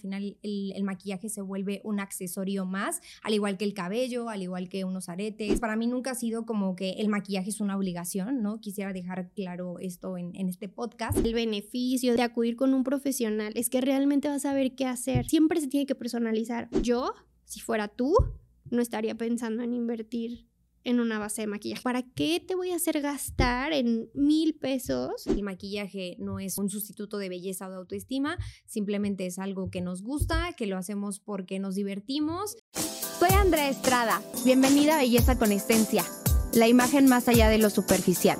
final el, maquillaje se vuelve un accesorio más, al igual que el cabello, al igual que unos aretes. Para mí nunca ha sido como que el maquillaje es una obligación, ¿no? Quisiera dejar claro esto en, en este podcast. El beneficio de acudir con un profesional es que realmente vas a saber qué hacer. Siempre se tiene que personalizar. Yo, si fuera tú, no estaría pensando en invertir en una base de maquillaje. ¿Para qué te voy a hacer gastar en mil pesos? El maquillaje no es un sustituto de belleza o de autoestima, simplemente es algo que nos gusta, que lo hacemos porque nos divertimos. Soy Andrea Estrada, bienvenida a Belleza con Esencia, la imagen más allá de lo superficial.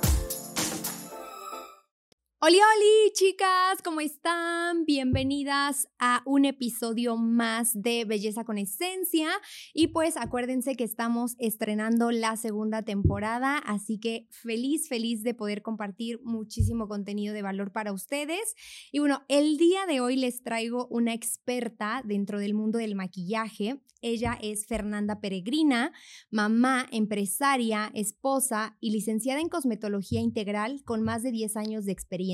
Hola, hola, chicas, ¿cómo están? Bienvenidas a un episodio más de Belleza con Esencia. Y pues acuérdense que estamos estrenando la segunda temporada, así que feliz, feliz de poder compartir muchísimo contenido de valor para ustedes. Y bueno, el día de hoy les traigo una experta dentro del mundo del maquillaje. Ella es Fernanda Peregrina, mamá, empresaria, esposa y licenciada en cosmetología integral con más de 10 años de experiencia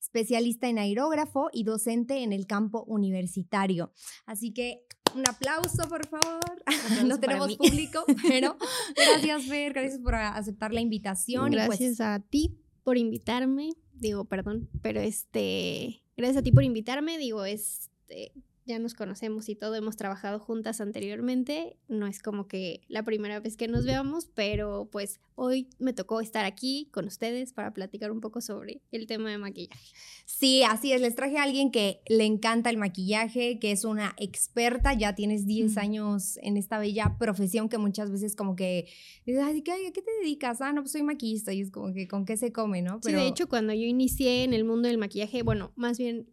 especialista en aerógrafo y docente en el campo universitario. Así que un aplauso, por favor. no tenemos público, pero gracias, Fer, gracias por aceptar la invitación. Pues gracias a ti por invitarme. Digo, perdón, pero este, gracias a ti por invitarme. Digo, este, ya nos conocemos y todo, hemos trabajado juntas anteriormente, no es como que la primera vez que nos veamos, pero pues hoy me tocó estar aquí con ustedes para platicar un poco sobre el tema de maquillaje. Sí, así es, les traje a alguien que le encanta el maquillaje, que es una experta, ya tienes 10 años en esta bella profesión que muchas veces como que dices, ¿a qué te dedicas? Ah, no, pues soy maquillista y es como que con qué se come, ¿no? Pero... Sí, de hecho, cuando yo inicié en el mundo del maquillaje, bueno, más bien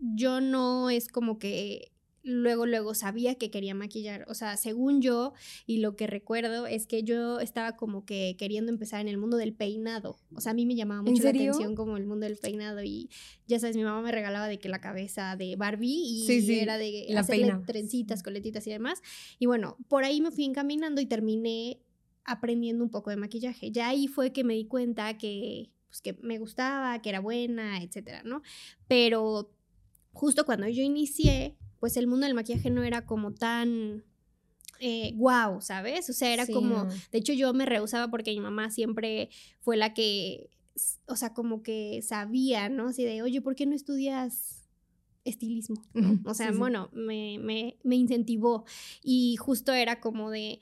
yo no es como que luego, luego sabía que quería maquillar. O sea, según yo, y lo que recuerdo es que yo estaba como que queriendo empezar en el mundo del peinado. O sea, a mí me llamaba mucho la atención como el mundo del peinado. Y ya sabes, mi mamá me regalaba de que la cabeza de Barbie y era de la hacerle trencitas, coletitas y demás. Y bueno, por ahí me fui encaminando y terminé aprendiendo un poco de maquillaje. Ya ahí fue que me di cuenta que, pues, que me gustaba, que era buena, etcétera, ¿no? Pero justo cuando yo inicié, pues el mundo del maquillaje no era como tan eh, wow, ¿sabes? O sea, era como, de hecho yo me rehusaba porque mi mamá siempre fue la que, o sea, como que sabía, ¿no? Así de, oye, ¿por qué no estudias estilismo? O sea, bueno, me, me, me incentivó y justo era como de,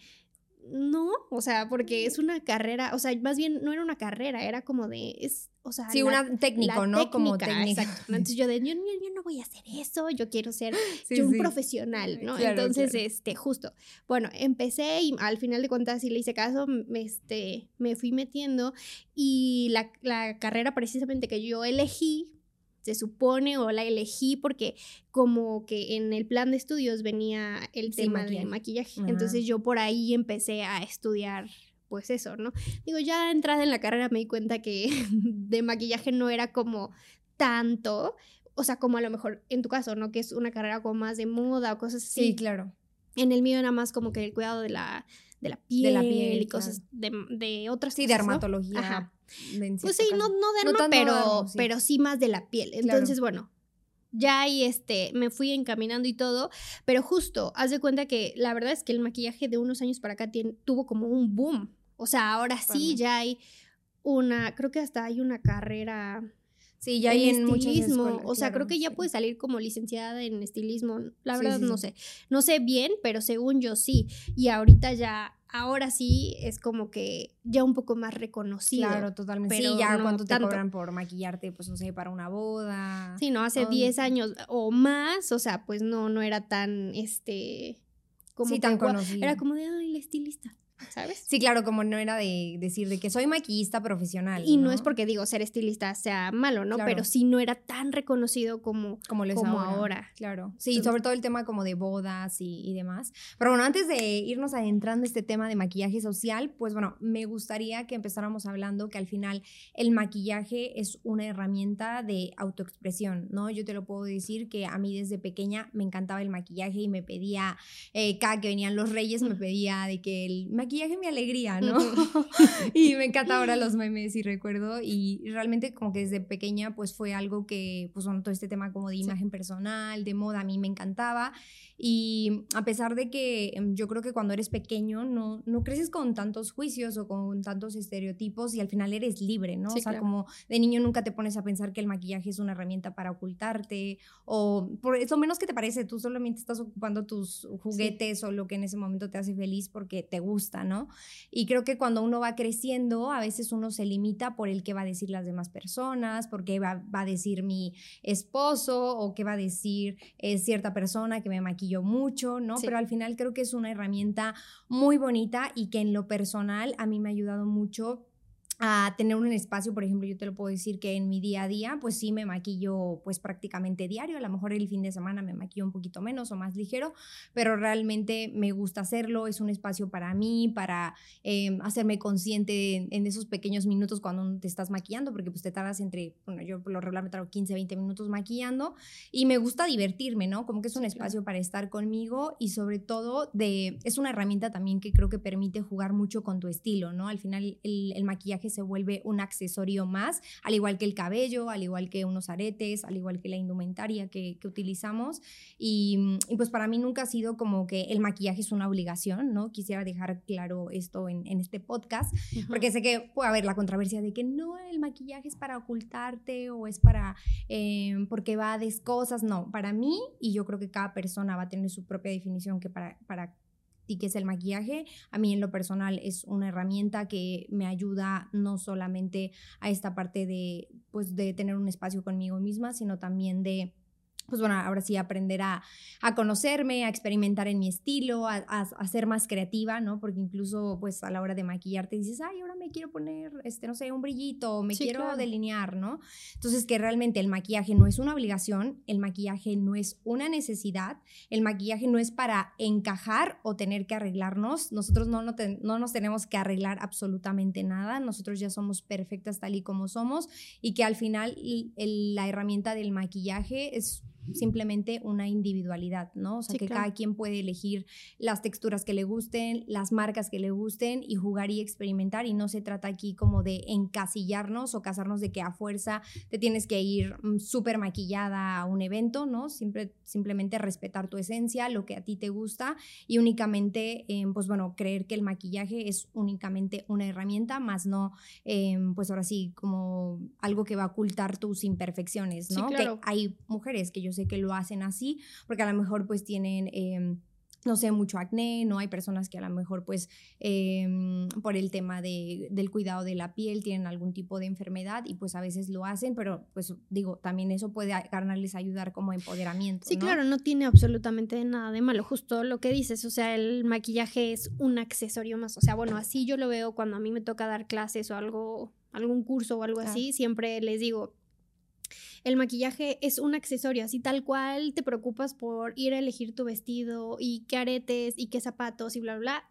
no, o sea, porque es una carrera, o sea, más bien no era una carrera, era como de, es, o sea, sí, un técnico, ¿no? como técnico. Exacto. Entonces yo de, yo, no voy a hacer eso, yo quiero ser un profesional, ¿no? Entonces, este, justo, bueno, empecé y al final de cuentas, si le hice caso, me, este, me fui metiendo y la, la carrera precisamente que yo elegí se supone o la elegí porque como que en el plan de estudios venía el tema de maquillaje. Entonces yo por ahí empecé a estudiar pues eso, ¿no? Digo, ya entrada en la carrera me di cuenta que de maquillaje no era como tanto, o sea, como a lo mejor en tu caso, ¿no? Que es una carrera como más de moda o cosas así. Sí, claro. En el mío era más como que el cuidado de la, de la piel, la piel y cosas de, de otras sí, cosas. Sí, dermatología. Ajá. Pues sí, no, no derma, pero, sí. pero sí más de la piel. Entonces, bueno, ya ahí este, me fui encaminando y todo, pero justo, haz de cuenta que la verdad es que el maquillaje de unos años para acá tiene, tuvo como un boom. O sea, ahora sí ya hay una, creo que hasta hay una carrera Sí, ya hay en estilismo. o sea, creo que ya puede salir como licenciada en estilismo. La verdad no sé. No sé bien, pero según yo sí. Y ahorita ya, ahora sí es como que ya un poco más reconocido. Claro, totalmente. Pero sí, ya cuánto te cobran por maquillarte, pues no sé, para una boda. Sí, no, hace 10 años o más, o sea, pues no, no era tan, este... Como sí, tan conocido. Era como de, ay, la estilista. ¿Sabes? Sí, claro, como no era de decir de que soy maquillista profesional. Y no, es porque digo ser estilista sea malo, ¿no? Pero sí no era tan reconocido como, como, lo es ahora. Claro. Sí, sobre todo el tema como de bodas y, demás. Pero bueno, antes de irnos adentrando este tema de maquillaje social, pues bueno, me gustaría que empezáramos hablando que al final el maquillaje es una herramienta de autoexpresión, ¿no? Yo te lo puedo decir que a mí desde pequeña me encantaba el maquillaje y me pedía, eh, cada que venían los reyes, me pedía de que el maquillaje mi alegría, ¿no? y me encanta ahora los memes y recuerdo y realmente como que desde pequeña pues fue algo que, pues bueno, todo este tema como de imagen personal, de moda, a mí me encantaba. Y a pesar de que em, yo creo que cuando eres pequeño no, no creces con tantos juicios o con tantos estereotipos y al final eres libre, ¿no? o sea, como de niño nunca te pones a pensar que el maquillaje es una herramienta para ocultarte o por eso menos que te parece, tú solamente estás ocupando tus juguetes o lo que en ese momento te hace feliz porque te gusta, ¿no? Y creo que cuando uno va creciendo, a veces uno se limita por el que va a decir las demás personas, porque va, va a decir mi esposo o qué va a decir eh, cierta persona que me maquilla yo mucho, ¿no? Pero al final creo que es una herramienta muy bonita y que en lo personal a mí me ha ayudado mucho a tener un espacio, por ejemplo, yo te lo puedo decir que en mi día a día, pues sí me maquillo pues prácticamente diario, a lo mejor el fin de semana me maquillo un poquito menos o más ligero, pero realmente me gusta hacerlo, es un espacio para mí, para em, hacerme consciente en, esos pequeños minutos cuando te estás maquillando, porque pues te tardas entre, bueno, yo por lo regular me tardo 15, 20 minutos maquillando y me gusta divertirme, ¿no? Como que es un espacio para estar conmigo y sobre todo de, es una herramienta también que creo que permite jugar mucho con tu estilo, ¿no? Al final el, el maquillaje se vuelve un accesorio más, al igual que el cabello, al igual que unos aretes, al igual que la indumentaria que, utilizamos. Y, pues para mí nunca ha sido como que el maquillaje es una obligación, ¿no? Quisiera dejar claro esto en, este podcast, porque sé que puede haber la controversia de que no, el maquillaje es para ocultarte o es para, eh, porque va de cosas, no, para mí, y yo creo que cada persona va a tener su propia definición que para, que es el maquillaje. A mí en lo personal es una herramienta que me ayuda no solamente a esta parte de, pues, de tener un espacio conmigo misma, sino también de pues bueno, ahora sí aprender a, conocerme, a experimentar en mi estilo, a, ser más creativa, ¿no? Porque incluso pues a la hora de maquillarte dices, ay, ahora me quiero poner, este, no sé, un brillito, me quiero delinear, ¿no? Entonces que realmente el maquillaje no es una obligación, el maquillaje no es una necesidad, el maquillaje no es para encajar o tener que arreglarnos, nosotros no, no, nos tenemos que arreglar absolutamente nada, nosotros ya somos perfectas tal y como somos y que al final la herramienta del maquillaje es simplemente una individualidad, ¿no? O sea, que cada quien puede elegir las texturas que le gusten, las marcas que le gusten y jugar y experimentar. Y no se trata aquí como de encasillarnos o casarnos de que a fuerza te tienes que ir mm, súper maquillada a un evento, ¿no? Siempre, simplemente respetar tu esencia, lo que a ti te gusta y únicamente, em, pues bueno, creer que el maquillaje es únicamente una herramienta, más no, em, pues ahora sí, como algo que va a ocultar tus imperfecciones, ¿no? Que hay mujeres que yo sé que lo hacen así, porque a lo mejor pues tienen... Em, no sé, mucho acné, ¿no? Hay personas que a lo mejor, pues, em, por el tema de, del cuidado de la piel tienen algún tipo de enfermedad y pues a veces lo hacen, pero pues digo, también eso puede ganarles ayudar como empoderamiento. Sí, claro, no tiene absolutamente nada de malo, justo lo que dices, o sea, el maquillaje es un accesorio más, o sea, bueno, así yo lo veo cuando a mí me toca dar clases o algo, algún curso o algo así, siempre les digo, el maquillaje es un accesorio, así tal cual te preocupas por ir a elegir tu vestido y qué aretes y qué zapatos y bla, bla,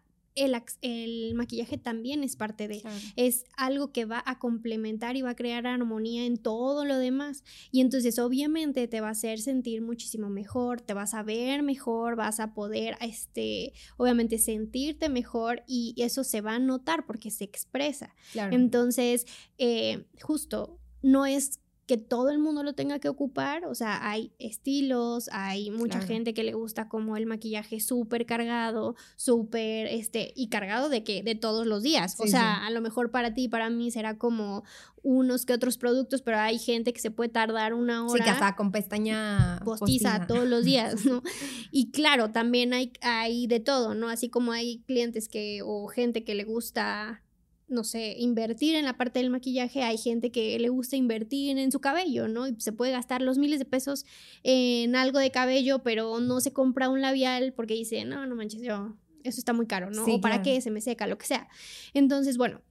el, el, maquillaje también es parte de, es algo que va a complementar y va a crear armonía en todo lo demás. Y entonces obviamente te va a hacer sentir muchísimo mejor, te vas a ver mejor, vas a poder, este, obviamente sentirte mejor y eso se va a notar porque se expresa. Entonces, eh, justo, no es que todo el mundo lo tenga que ocupar, o sea, hay estilos, hay mucha gente que le gusta como el maquillaje súper cargado, súper, este, y cargado de que, de todos los días, o sea, a lo mejor para ti, para mí será como unos que otros productos, pero hay gente que se puede tardar una hora. Sí, que hasta con pestaña postiza, todos los días, ¿no? y claro, también hay, hay de todo, ¿no? Así como hay clientes que, o gente que le gusta no sé, invertir en la parte del maquillaje, hay gente que le gusta invertir en su cabello, ¿no? Y se puede gastar los miles de pesos en algo de cabello, pero no se compra un labial porque dice, no, no manches, yo, eso está muy caro, ¿no? o para qué, se me seca, lo que sea. Entonces, bueno,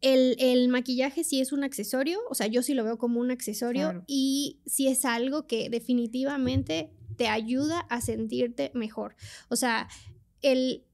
el, el, maquillaje sí es un accesorio, o sea, yo sí lo veo como un accesorio y sí es algo que definitivamente te ayuda a sentirte mejor. O sea, el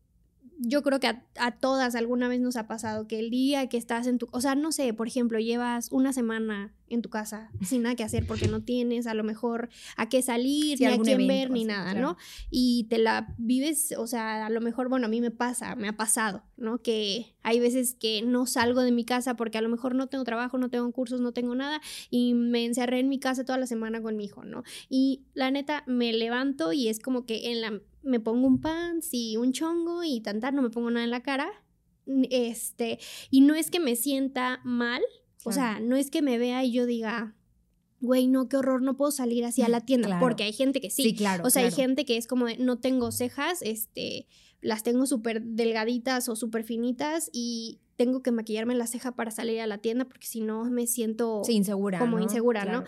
yo creo que a, todas alguna vez nos ha pasado que el día que estás en tu, o sea, no sé, por ejemplo, llevas una semana en tu casa sin nada que hacer porque no tienes a lo mejor a qué salir, ni a quién ver, ni nada, ¿no? Y te la vives, o sea, a lo mejor, bueno, a mí me pasa, me ha pasado, ¿no? Que hay veces que no salgo de mi casa porque a lo mejor no tengo trabajo, no tengo cursos, no tengo nada y me encerré en mi casa toda la semana con mi hijo, ¿no? Y la neta, me levanto y es como que en la me pongo un pants y un chongo y tantar, no me pongo nada en la cara. Este, y no es que me sienta mal, o sea, no es que me vea y yo diga, güey, no, qué horror, no puedo salir así a la tienda, porque hay gente que sí. Sí, claro. O sea, hay gente que es como de, no tengo cejas, este, las tengo súper delgaditas o súper finitas y tengo que maquillarme la ceja para salir a la tienda porque si no me siento insegura, como insegura, ¿no?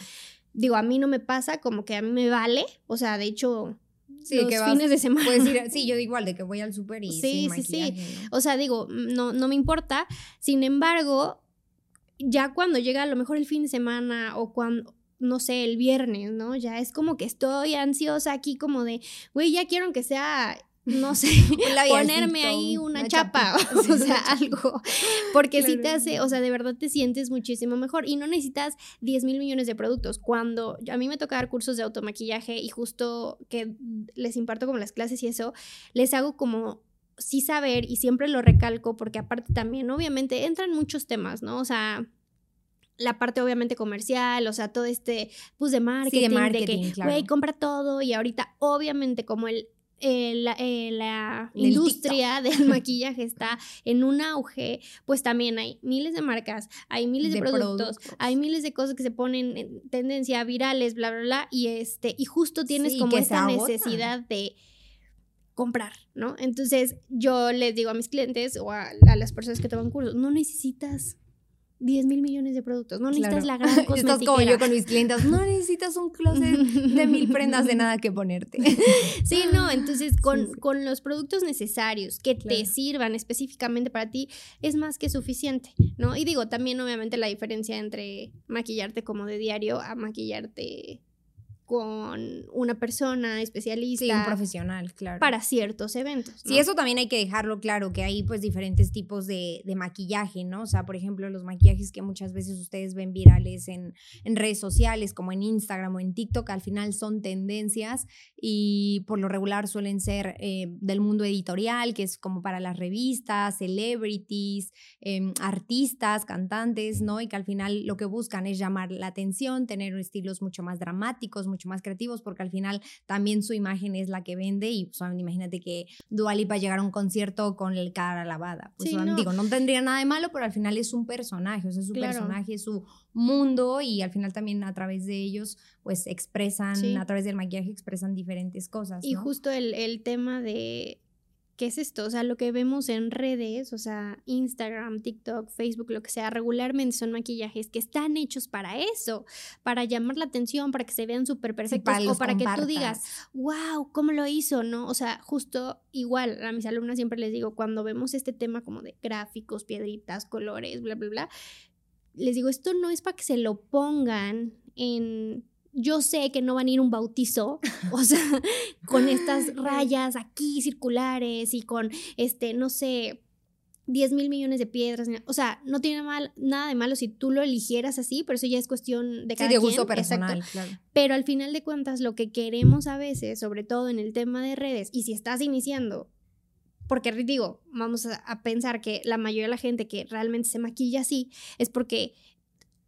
Digo, a mí no me pasa, como que a mí me vale, o sea, de hecho, sí, los que fines de semana. sí, yo igual, de que voy al súper y sí, sí, sí. O sea, digo, no, no me importa. Sin embargo, ya cuando llega a lo mejor el fin de semana o cuando, no sé, el viernes, ¿no? Ya es como que estoy ansiosa aquí como de, güey, ya quiero que sea no sé, ponerme ahí una, chapa, o sea, algo, porque si te hace, o sea, de verdad te sientes muchísimo mejor. Y no necesitas 10 mil millones de productos. Cuando a mí me toca dar cursos de automaquillaje y justo que les imparto como las clases y eso, les hago como sí saber y siempre lo recalco porque aparte también, obviamente, entran muchos temas, ¿no? O sea, la parte obviamente comercial, o sea, todo este pues de marketing, de, que, güey, compra todo y ahorita obviamente como el eh, la, eh, la industria del maquillaje está en un auge, pues también hay miles de marcas, hay miles de, productos, hay miles de cosas que se ponen en tendencia, virales, bla, bla, bla, y, este, y justo tienes como esta necesidad de comprar, ¿no? Entonces yo les digo a mis clientes o a, a las personas que toman cursos, no necesitas 10 mil millones de productos. No necesitas la gran cosmetiquera. Estás como yo con mis clientes. No necesitas un closet de mil prendas de nada que ponerte. Sí, no. Entonces, con, con los productos necesarios que te sirvan específicamente para ti, es más que suficiente, ¿no? Y digo, también obviamente la diferencia entre maquillarte como de diario a maquillarte con una persona especialista. Sí, un profesional, claro. Para ciertos eventos. Sí, eso también hay que dejarlo claro, que hay pues diferentes tipos de, maquillaje, ¿no? O sea, por ejemplo, los maquillajes que muchas veces ustedes ven virales en, redes sociales, como en Instagram o en TikTok, al final son tendencias y por lo regular suelen ser eh, del mundo editorial, que es como para las revistas, celebrities, em, artistas, cantantes, ¿no? Y que al final lo que buscan es llamar la atención, tener estilos mucho más dramáticos, mucho más creativos, porque al final también su imagen es la que vende y pues, imagínate que Dualipa llegar a un concierto con el cara lavada. Pues no. digo, no tendría nada de malo, pero al final es un personaje, o sea, es su personaje, es su mundo y al final también a través de ellos pues expresan, a través del maquillaje expresan diferentes cosas. Y justo el, el tema de ¿qué es esto? O sea, lo que vemos en redes, o sea, Instagram, TikTok, Facebook, lo que sea, regularmente son maquillajes que están hechos para eso, para llamar la atención, para que se vean súper perfectos o para que tú digas, wow, ¿cómo lo hizo? ¿No? O sea, justo igual a mis alumnas siempre les digo, cuando vemos este tema como de gráficos, piedritas, colores, bla, bla, bla, les digo, esto no es para que se lo pongan en yo sé que no van a ir un bautizo, o sea, con estas rayas aquí circulares y con, este, no sé, 10 mil millones de piedras. O sea, no tiene mal, nada de malo si tú lo eligieras así, pero eso ya es cuestión de cada sí, de gusto personal, claro. Pero al final de cuentas, lo que queremos a veces, sobre todo en el tema de redes, y si estás iniciando, porque digo, vamos a, a pensar que la mayoría de la gente que realmente se maquilla así es porque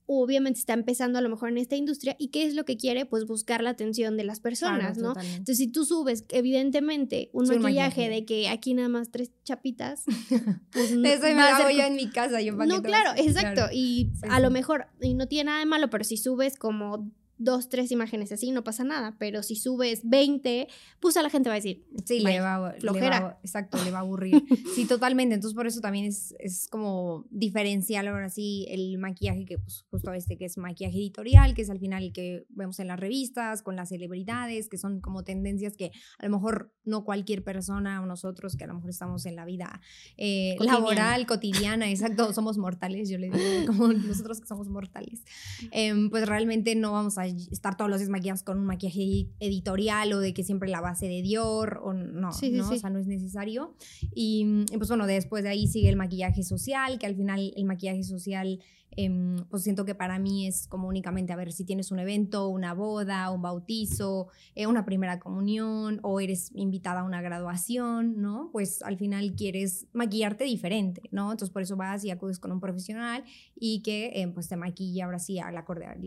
obviamente está empezando a lo mejor en esta industria y qué es lo que quiere, pues buscar la atención de las personas, ¿no? Entonces, si tú subes evidentemente un maquillaje, de que aquí nada más tres chapitas, pues no Eso me hago yo en mi casa, yo No, claro, exacto, y a lo mejor y no tiene nada de malo, pero si subes como dos, tres imágenes así, no pasa nada. Pero si subes 20, pues a la gente va a decir, sí, le va, flojera. exacto, le va a aburrir. sí, totalmente. Entonces, por eso también es, es como diferencial ahora sí el maquillaje que, pues, justo este que es maquillaje editorial, que es al final el que vemos en las revistas, con las celebridades, que son como tendencias que a lo mejor no cualquier persona o nosotros que a lo mejor estamos en la vida eh, laboral, cotidiana, exacto, somos mortales, yo le digo, como nosotros que somos mortales, em, pues realmente no vamos a estar todos los días maquillados con un maquillaje editorial o de que siempre la base de Dior o no, Sí, ¿no? sí. O sea, no es necesario. Y, y, pues bueno, después de ahí sigue el maquillaje social, que al final el maquillaje social, em, pues siento que para mí es como únicamente, a ver, si tienes un evento, una boda, un bautizo, eh, una primera comunión o eres invitada a una graduación, ¿no? Pues al final quieres maquillarte diferente, ¿no? Entonces por eso vas y acudes con un profesional y que eh, pues te maquille ahora sí a la,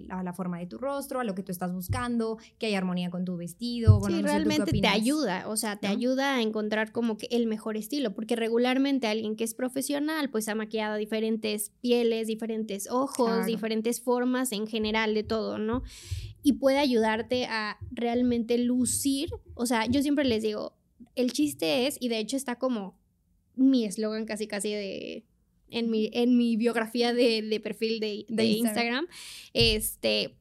a la forma de tu rostro, a lo que tú estás buscando, que haya armonía con tu vestido. Bueno, sí, no sé, ¿tú qué realmente te opinas? ayuda, o sea, te ¿No? ayuda a encontrar como que el mejor estilo, porque regularmente alguien que es profesional pues ha maquillado diferentes pieles, diferentes ojos, Claro. diferentes formas en general de todo, ¿no? Y puede ayudarte a realmente lucir, o sea, yo siempre les digo, el chiste es, y de hecho está como mi eslogan casi casi de... En mi, en mi biografía de, de perfil de, de De Instagram. Instagram, este,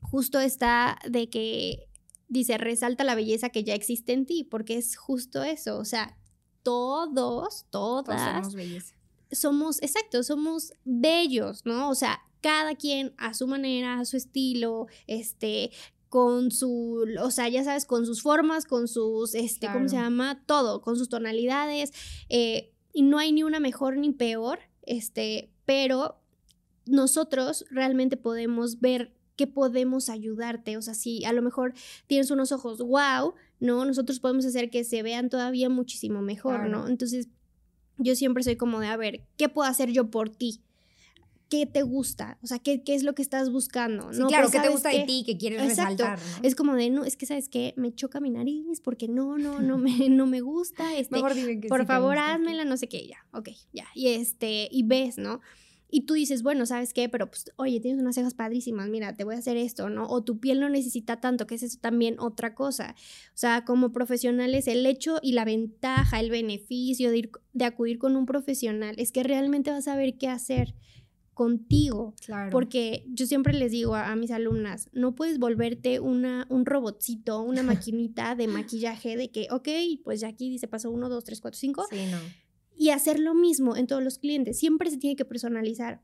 justo está de que dice, resalta la belleza que ya existe en ti, porque es justo eso, o sea, todos, Todos todas, tenemos belleza. Somos, exacto, somos bellos, ¿no? O sea, cada quien a su manera, a su estilo, este, con su, o sea, ya sabes, con sus formas, con sus, este, ¿cómo se llama? Todo, con sus tonalidades, eh, y no hay ni una mejor ni peor, este, pero nosotros realmente podemos ver que podemos ayudarte, o sea, si a lo mejor tienes unos ojos wow, ¿no? Nosotros podemos hacer que se vean todavía muchísimo mejor, Claro. ¿no? Entonces, yo siempre soy como de, a ver, ¿qué puedo hacer yo por ti? ¿Qué te gusta? O sea, ¿qué, qué es lo que estás buscando? Sí, ¿no? claro, Pues, ¿qué te ¿sabes gusta qué? de ti que quieres Exacto. resaltar? ¿no? Es como de, no, es que, ¿sabes qué? Me choca mi nariz porque no, no, no me, no me gusta. Este, Mejor dime que por sí favor, házmela, no sé qué, ya, ok, ya. Y este, y ves, ¿no? Y tú dices, bueno, ¿sabes qué? Pero pues, oye, tienes unas cejas padrísimas, mira, te voy a hacer esto, ¿no? O tu piel no necesita tanto, que es eso también otra cosa. O sea, como profesionales, el hecho y la ventaja, el beneficio de, ir, de acudir con un profesional es que realmente vas a saber qué hacer contigo. Claro. Porque yo siempre les digo a, a mis alumnas, no puedes volverte una, un robotcito, una maquinita de maquillaje de que, ok, pues ya aquí dice paso 1, 2, 3, 4, 5, Sí, no. Y hacer lo mismo en todos los clientes. Siempre se tiene que personalizar.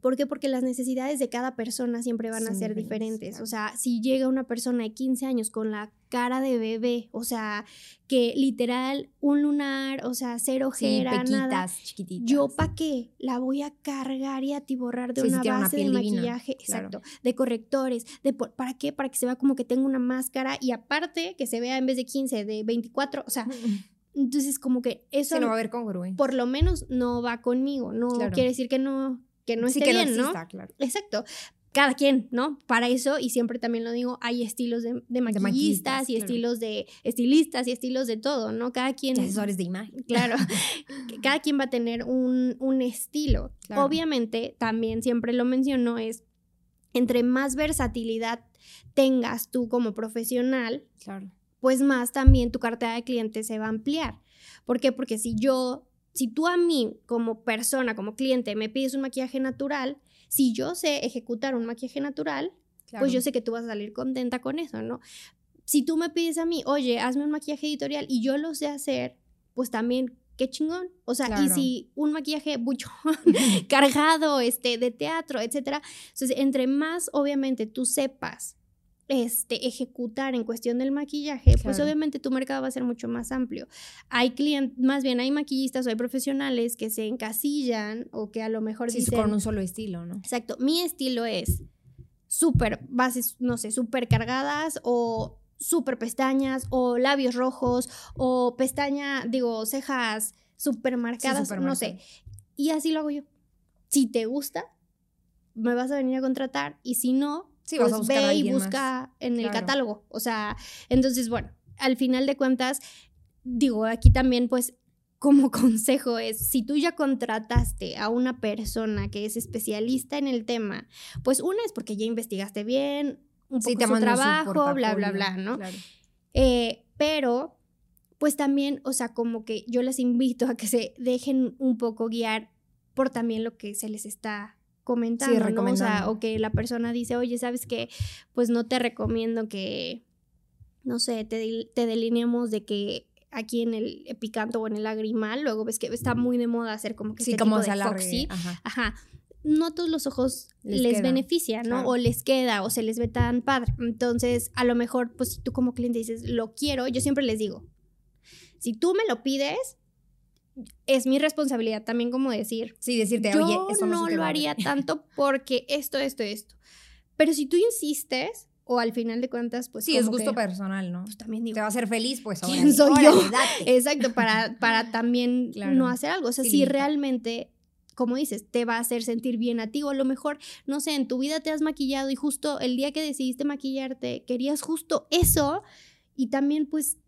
¿Por qué? Porque las necesidades de cada persona siempre van a ser diferentes. O sea, si llega una persona de 15 años con la cara de bebé, o sea, que literal un lunar, o sea, cero Sí, ojera, nada. pequitas, chiquititas. Yo, ¿pa' qué? La voy a cargar y atiborrar de Sí, sí una base de divina, maquillaje, claro. exacto, de correctores, de por- ¿para qué? Para que se vea como que tengo una máscara y aparte que se vea en vez de 15, de 24, o sea, entonces como que eso Sí, no va a haber congruencia. por lo menos no va conmigo, no Claro. quiere decir que no, que no sí, esté que bien, no ¿no? exista, claro. Exacto. Cada quien, ¿no? Para eso, y siempre también lo digo, hay estilos de, de maquillistas maquillistas, y claro. estilos de estilistas y estilos de todo, ¿no? Cada quien... Asesores de imagen. Claro, cada quien va a tener un, un estilo. Obviamente, también siempre lo menciono, es entre más versatilidad tengas tú como profesional, Claro. Pues más también tu cartera de clientes se va a ampliar. ¿Por qué? Porque si yo, si tú a mí como persona, como cliente, me pides un maquillaje natural, si yo sé ejecutar un maquillaje natural, claro. pues yo sé que tú vas a salir contenta con eso, ¿no? Si tú me pides a mí, oye, hazme un maquillaje editorial y yo lo sé hacer, pues también, qué chingón. O sea, y Claro. si un maquillaje buchón, cargado, este, de teatro, etcétera. Entonces, entre más, obviamente, tú sepas este, ejecutar en cuestión del maquillaje, pues obviamente tu mercado va a ser mucho más amplio. Hay clientes, más bien hay maquillistas o hay profesionales que se encasillan o que a lo mejor Sí, dicen, con un solo estilo, ¿no? Exacto. Mi estilo es súper bases, no sé, súper cargadas o súper pestañas o labios rojos o pestaña, digo, cejas súper marcadas, no sé. Y así lo hago yo. Si te gusta, me vas a venir a contratar y si no, Sí, vas a buscar a ve y más. busca en el Claro. catálogo. O sea, entonces, bueno, al final de cuentas, digo, aquí también, pues, como consejo es, si tú ya contrataste a una persona que es especialista en el tema, pues una es porque ya investigaste bien, un Sí, poco te su mando su trabajo, bla, bla, bla, ¿no? Claro. Eh, pero, pues también, o sea, como que yo les invito a que se dejen un poco guiar por también lo que se les está comentando, ¿no? O sea, recomendando. o que la persona dice, oye, ¿sabes qué? Pues no te recomiendo que, no sé, te, te delineemos de que aquí en el Epicanto o en el Lagrimal, luego ves que está muy de moda hacer como que Sí, este como tipo se de foxy. Ajá. Ajá. no a todos los ojos Les les, beneficia, ¿no? claro. O les queda o se les ve tan padre. Entonces, a lo mejor, pues si tú como cliente dices, lo quiero, yo siempre les digo, si tú me lo pides, es mi responsabilidad también como decir, Sí, decirte, yo oye, eso no, no lo haría ver". tanto porque esto, esto, esto. Pero si tú insistes, o al final de cuentas, pues Sí, es gusto que, personal, ¿no? pues también digo, Te va a hacer feliz, pues ¿Quién soy yo? Exacto, para, para también Claro. no hacer algo. O sea, Sí, si limita. realmente, como dices, te va a hacer sentir bien a ti, o a lo mejor, no sé, en tu vida te has maquillado y justo el día que decidiste maquillarte, querías justo eso, y también, pues,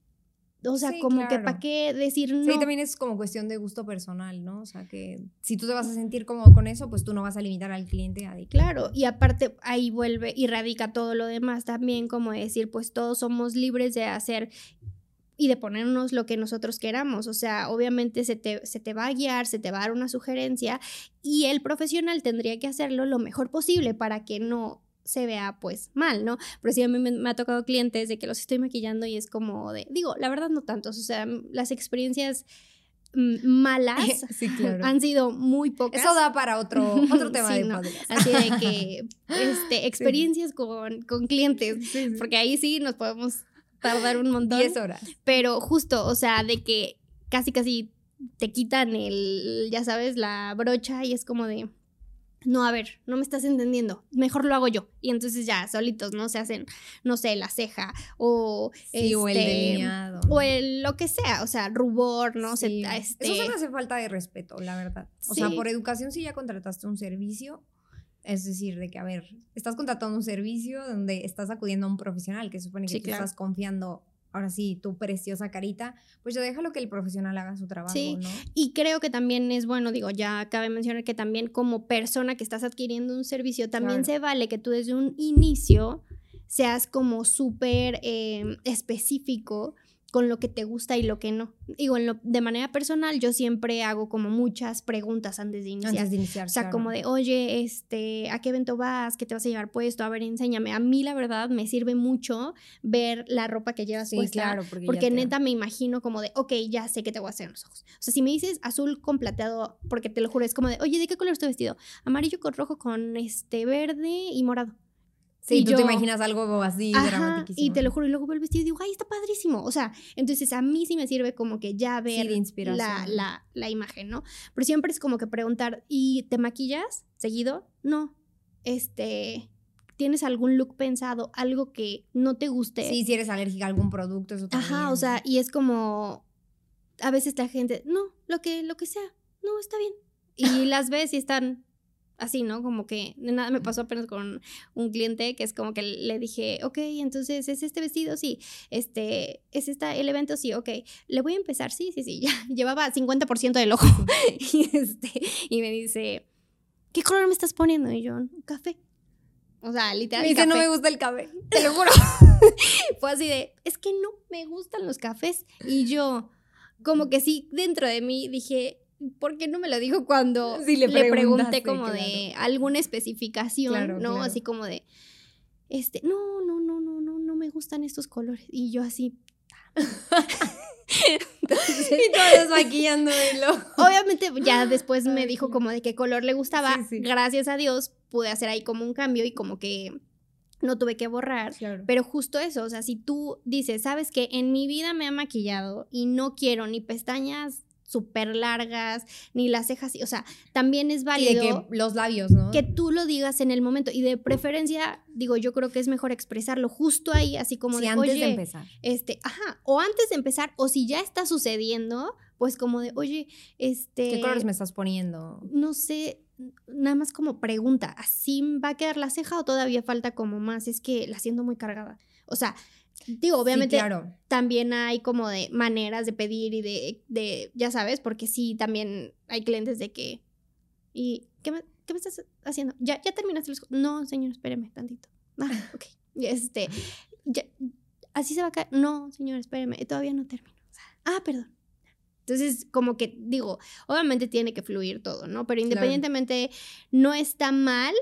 o sea, Sí, como que para qué decir no. Sí, también es como cuestión de gusto personal, ¿no? O sea, que si tú te vas a sentir cómodo con eso, pues tú no vas a limitar al cliente a Claro, y aparte ahí vuelve y radica todo lo demás también, como decir, pues todos somos libres de hacer y de ponernos lo que nosotros queramos. O sea, obviamente se te, se te va a guiar, se te va a dar una sugerencia y el profesional tendría que hacerlo lo mejor posible para que no se vea pues mal, ¿no? Pero sí a mí me, me ha tocado clientes de que los estoy maquillando y es como de, digo, la verdad no tantos, o sea, las experiencias mm, malas Sí, claro. han sido muy pocas. Eso da para otro, otro tema Sí, de no. Así de que, este, experiencias con, con clientes, porque ahí sí nos podemos tardar un montón. 10 horas. Pero justo, o sea, de que casi, casi te quitan el, ya sabes, la brocha y es como de, no, a ver, no me estás entendiendo, mejor lo hago yo. Y entonces ya, solitos, ¿no? Se hacen, no sé, la ceja o... Sí, o el este, delineado. O el lo que sea, o sea, rubor, ¿no? Se- Sí. este, Eso se me hace falta de respeto, la verdad. O sea, por educación, si ya contrataste un servicio, es decir, de que, a ver, estás contratando un servicio donde estás acudiendo a un profesional que supone que tú claro. estás confiando, ahora sí, tu preciosa carita, pues ya déjalo que el profesional haga su trabajo, Sí. ¿no? Y creo que también es bueno, digo, ya cabe mencionar que también como persona que estás adquiriendo un servicio, también Claro. se vale que tú desde un inicio seas como súper eh, específico con lo que te gusta y lo que no. Digo, en lo- de manera personal, yo siempre hago como muchas preguntas antes de iniciar. Antes de iniciar. O sea, claro. como de, oye, este, ¿a qué evento vas? ¿Qué te vas a llevar puesto? A ver, enséñame. A mí, la verdad, me sirve mucho ver la ropa que llevas Sí, puesta. claro, porque, te- neta me imagino como de, ok, ya sé qué te voy a hacer en los ojos. O sea, si me dices azul con plateado, porque te lo juro, es como de, oye, ¿de qué color es tu vestido? Amarillo con rojo con este verde y morado. Sí, y tú yo- te imaginas algo así dramatiquísimo. y te lo juro, y luego veo el vestido y digo, ay, está padrísimo. O sea, entonces a mí sí me sirve como que ya Sí, ver de la, la, la imagen, ¿no? Pero siempre es como que preguntar, ¿y te maquillas seguido? No. Este, ¿tienes algún look pensado? Algo que no te guste. Sí, si eres alérgica a algún producto, eso también. Ajá, o sea, y es como a veces la gente, no, lo que lo que sea, no está bien. Y las ves y están así, ¿no? Como que de nada me pasó apenas con un cliente que es como que le dije, ok, entonces es este vestido, sí, este, es esta, el evento, sí, ok, le voy a empezar, sí, sí, sí, ya llevaba 50% del ojo y este, y me dice, ¿qué color me estás poniendo? Y yo, café. O sea, literal. Me dice, no café". me gusta el cabello. Te lo juro. Fue así de, es que no me gustan los cafés. Y yo, como que sí, dentro de mí dije, ¿por qué no me lo dijo cuando Sí, le pregunté como de alguna especificación, Claro, ¿no? claro. Así como de, este, no, no, no, no, no, no me gustan estos colores. Y yo así. Entonces, Y todas maquillándolo. Obviamente ya después me dijo como de qué color le gustaba. Sí, sí. Gracias a Dios pude hacer ahí como un cambio y como que no tuve que borrar. Claro. Pero justo eso, o sea, si tú dices, sabes que en mi vida me ha maquillado y no quiero ni pestañas súper largas, ni las cejas, o sea, también es válido de que los labios, ¿no? que tú lo digas en el momento y de preferencia, digo, yo creo que es mejor expresarlo justo ahí, así como Sí, de, antes oye, de empezar. este, ajá, o antes de empezar, o si ya está sucediendo, pues como de, oye, este, ¿Qué colores me estás poniendo? no sé, nada más como pregunta, ¿así va a quedar la ceja o todavía falta como más? Es que la siento muy cargada. O sea, digo, obviamente Sí, claro. también hay como de maneras de pedir y de, de, ya sabes, porque sí, también hay clientes de que, ¿y qué me, qué me estás haciendo? ¿Ya, ya terminaste los... No, señor, espéreme tantito. Ah, ok. Este, ya- ¿así se va a caer? No, señor, espéreme, todavía no termino. Ah, perdón. Entonces, como que digo, obviamente tiene que fluir todo, ¿no? Pero independientemente, no está mal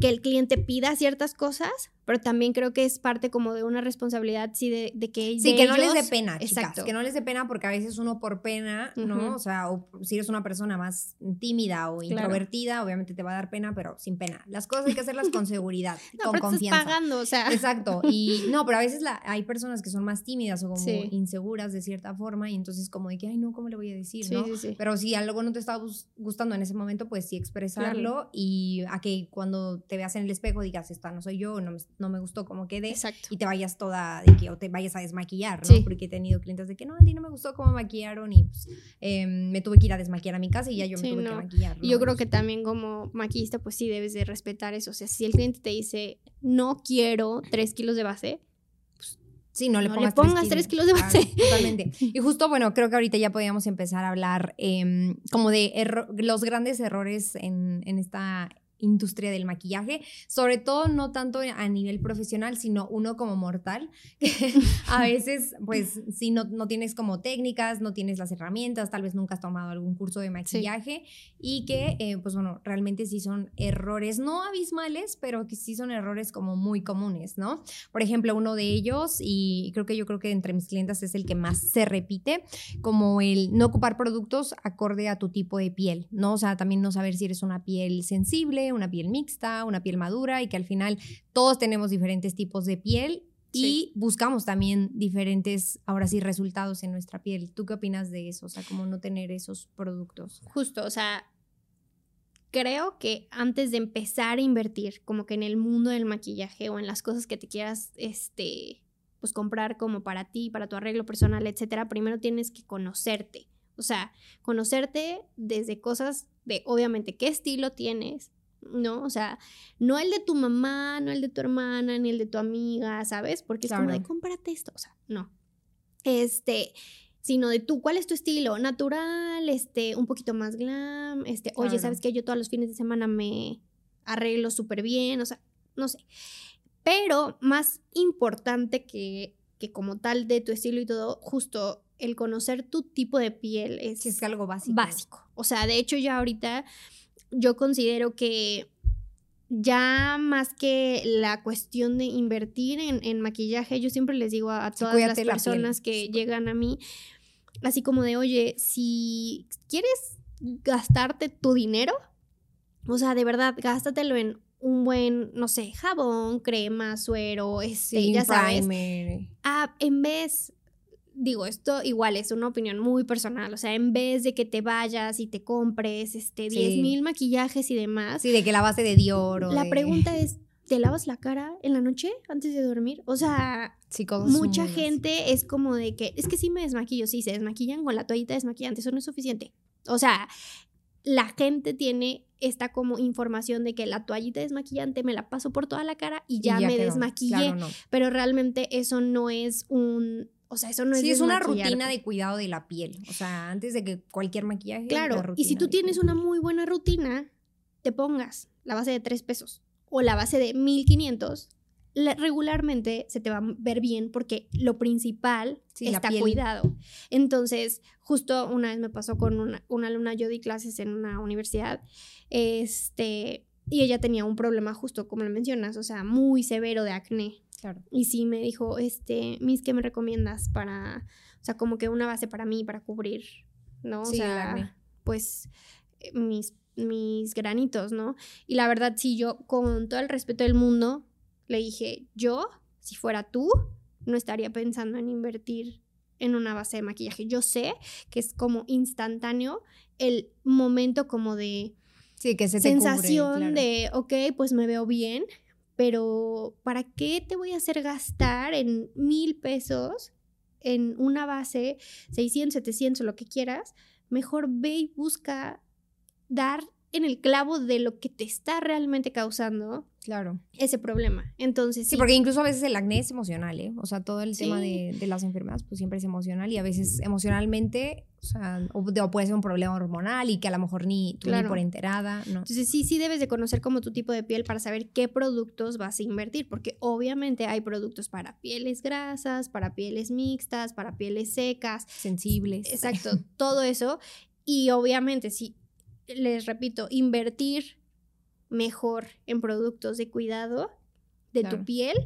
que el cliente pida ciertas cosas, pero también creo que es parte como de una responsabilidad, sí, de, de que Sí, de que no les dé pena, chicas. Exacto. Que no les dé pena porque a veces uno por pena, ¿no? O sea, o si eres una persona más tímida o Claro. introvertida, obviamente te va a dar pena, pero sin pena. Las cosas hay que hacerlas con seguridad, No, con pero confianza. estás pagando, o sea. Exacto. Y no, pero a veces la, hay personas que son más tímidas o como Sí. inseguras de cierta forma y entonces como de que, ay, no, ¿cómo le voy a decir? Sí, ¿no? sí, sí. Pero si algo no te está gus- gustando en ese momento, pues sí expresarlo y a que cuando te veas en el espejo digas, esta no soy yo, no me, no me gustó cómo quedé Exacto. y te vayas toda de que o te vayas a desmaquillar, ¿no? Sí. Porque he tenido clientes de que no, a ti no me gustó cómo maquillaron y pues, em, me tuve que ir a desmaquillar a mi casa y ya yo me tuve no. que maquillar. Y yo ¿no? creo que también como maquillista, pues sí debes de respetar eso. O sea, si el cliente te dice, no quiero tres kilos de base, Sí, no le No le pongas, pongas tres kilos de Claro, base. totalmente. Y justo, bueno, creo que ahorita ya podríamos empezar a hablar em, como de los grandes errores en, en esta industria del maquillaje, sobre todo no tanto a nivel profesional, sino uno como mortal, que a veces, pues, si no, no tienes como técnicas, no tienes las herramientas, tal vez nunca has tomado algún curso de maquillaje y que, eh, pues bueno, realmente sí son errores, no abismales, pero que sí son errores como muy comunes, ¿no? Por ejemplo, uno de ellos, y creo que yo creo que entre mis clientes es el que más se repite, como el no ocupar productos acorde a tu tipo de piel, ¿no? O sea, también no saber si eres una piel sensible, una piel mixta, una piel madura, y que al final todos tenemos diferentes tipos de piel. Y Sí. buscamos también diferentes, ahora sí, resultados en nuestra piel. ¿Tú qué opinas de eso? O sea, como no tener esos productos. justo, o sea, creo que antes de empezar a invertir como que en el mundo del maquillaje o en las cosas que te quieras, este, pues comprar como para ti, para tu arreglo personal, etcétera, primero tienes que conocerte. O sea, conocerte desde cosas de, obviamente, qué estilo tienes, ¿no? O sea, no el de tu mamá, no el de tu hermana, ni el de tu amiga, ¿sabes? Porque es como de, cómprate esto, o sea, no. Este, sino de tú, ¿cuál es tu estilo? Natural, este, un poquito más glam, este, oye. ¿sabes qué? Yo todos los fines de semana me arreglo súper bien, o sea, no sé. Pero más importante que, que como tal de tu estilo y todo, justo el conocer tu tipo de piel es, es algo básico. básico. O sea, de hecho ya ahorita yo considero que ya más que la cuestión de invertir en, en maquillaje, yo siempre les digo a, a Sí, todas las la personas que llegan a mí, así como de, oye, si quieres gastarte tu dinero, o sea, de verdad, gástatelo en un buen, no sé, jabón, crema, suero, este, Sí, ya sabes. Ah, en vez, digo, esto igual es una opinión muy personal, o sea, en vez de que te vayas y te compres este, Sí. 10 mil maquillajes y demás, Sí, de que la base de Dior o la de- pregunta es, ¿te lavas la cara en la noche antes de dormir? O sea, Sí, mucha gente es como de que, es que sí me desmaquillo, sí, se desmaquillan con la toallita desmaquillante, eso no es suficiente. O sea, la gente tiene esta como información de que la toallita desmaquillante me la paso por toda la cara y Y ya, me quedó. desmaquillé, Claro, no. pero realmente eso no es un, o sea, eso no es sí, es una rutina de cuidado de la piel. O sea, antes de que cualquier maquillaje. la Claro, y si tú tienes una muy buena rutina, te pongas la base de 3 pesos o la base de 1500, la- regularmente se te va a ver bien porque lo principal Sí, está cuidado. Entonces, justo una vez me pasó con una, una alumna, yo di clases en una universidad, este, y ella tenía un problema justo como lo mencionas, o sea, muy severo de acné. Claro. Y sí me dijo, este, Miss, ¿qué me recomiendas para, o sea, como que una base para mí, para cubrir, ¿no? O Sí, sea, pues eh, mis, mis granitos, ¿no? Y la verdad, sí, yo con todo el respeto del mundo, le dije, yo, si fuera tú, no estaría pensando en invertir en una base de maquillaje. Yo sé que es como instantáneo el momento como de Sí, que se te cubre, sensación claro. de, ok, pues me veo bien, pero ¿para qué te voy a hacer gastar en mil pesos en una base, 600, 700, lo que quieras? Mejor ve y busca dar en el clavo de lo que te está realmente causando Claro. ese problema. Entonces, Sí, porque incluso a veces el acné es emocional, ¿eh? O sea, todo el tema de, de las enfermedades, pues siempre es emocional y a veces emocionalmente, sea, o, o puede ser un problema hormonal y que a lo mejor ni tú Claro. ni por enterada, ¿no? Entonces sí, sí debes de conocer como tu tipo de piel para saber qué productos vas a invertir, porque obviamente hay productos para pieles grasas, para pieles mixtas, para pieles secas, Sensibles. exacto, todo eso. Y obviamente sí, les repito, invertir mejor en productos de cuidado de Claro. tu piel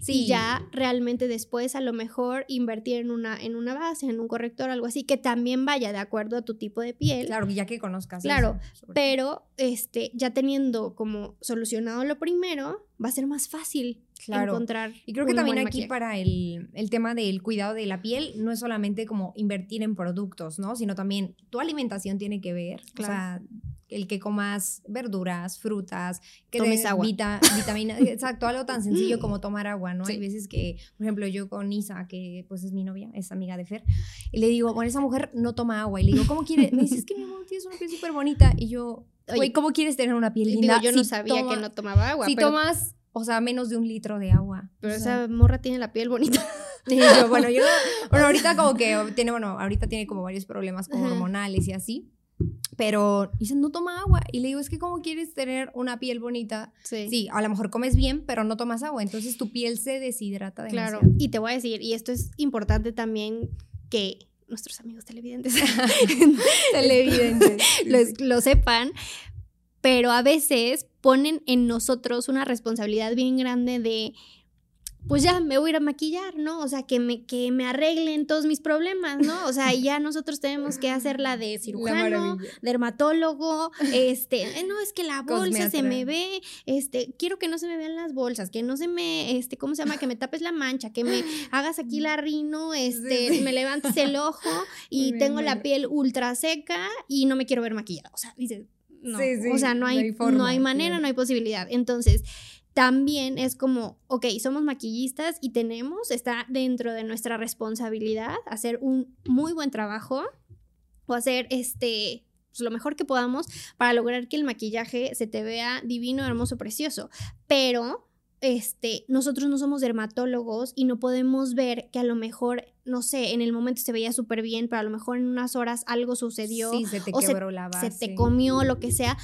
Sí, y ya realmente después a lo mejor invertir en una, en una base, en un corrector, algo así, que también vaya de acuerdo a tu tipo de piel. Claro, ya que conozcas. Claro, eso, Pero este, ya teniendo como solucionado lo primero, va a ser más fácil Claro. encontrar. Y creo que un también aquí maquillaje. para el, el tema del cuidado de la piel no es solamente como invertir en productos, ¿no? Sino también tu alimentación tiene que ver. O sea, el que comas verduras, frutas, que Tomes agua. vita- vitamina, exacto, algo tan sencillo como tomar agua, ¿no? Sí. Hay veces que, por ejemplo, yo con Isa, que pues es mi novia, es amiga de Fer, y le digo, bueno, esa mujer no toma agua. Y le digo, ¿cómo quieres? Me dice, es que mi amor tienes una piel súper bonita. Y yo, güey, ¿cómo quieres tener una piel Digo, linda? yo no si sabía toma- que no tomaba agua. Si pero, tomas, o sea, menos de un litro de agua. pero O sea, esa morra tiene la piel bonita. y yo, bueno, yo, bueno, ahorita como que tiene, bueno, ahorita tiene como varios problemas como hormonales y así. Pero dice, no toma agua. Y le digo, es que ¿cómo quieres tener una piel bonita? Sí. Sí, a lo mejor comes bien, pero no tomas agua. Entonces tu piel se deshidrata demasiado. Claro. Y te voy a decir, y esto es importante también que nuestros amigos televidentes Televidentes. lo, lo sepan, pero a veces ponen en nosotros una responsabilidad bien grande de, pues ya me voy a ir a maquillar, ¿no? O sea, que me, que me arreglen todos mis problemas, ¿no? O sea, y ya nosotros tenemos que hacer la de cirujano, dermatólogo, este, eh, no, es que la bolsa se me ve, este, quiero que no se me vean las bolsas, que no se me, este, ¿cómo se llama? Que me tapes la mancha, que me hagas aquí la rino, este, sí. me levantes el ojo y tengo la piel ultra seca y no me quiero ver maquillada. O sea, dices, no, Sí, o sea, no no hay, no hay manera, no hay posibilidad. Entonces, también es como, ok, somos maquillistas y tenemos, está dentro de nuestra responsabilidad hacer un muy buen trabajo o hacer este pues, lo mejor que podamos para lograr que el maquillaje se te vea divino, hermoso, precioso. Pero este, nosotros no somos dermatólogos y no podemos ver que a lo mejor, no sé, en el momento se veía súper bien, pero a lo mejor en unas horas algo sucedió, Sí, se te o se- te comió, lo que sea,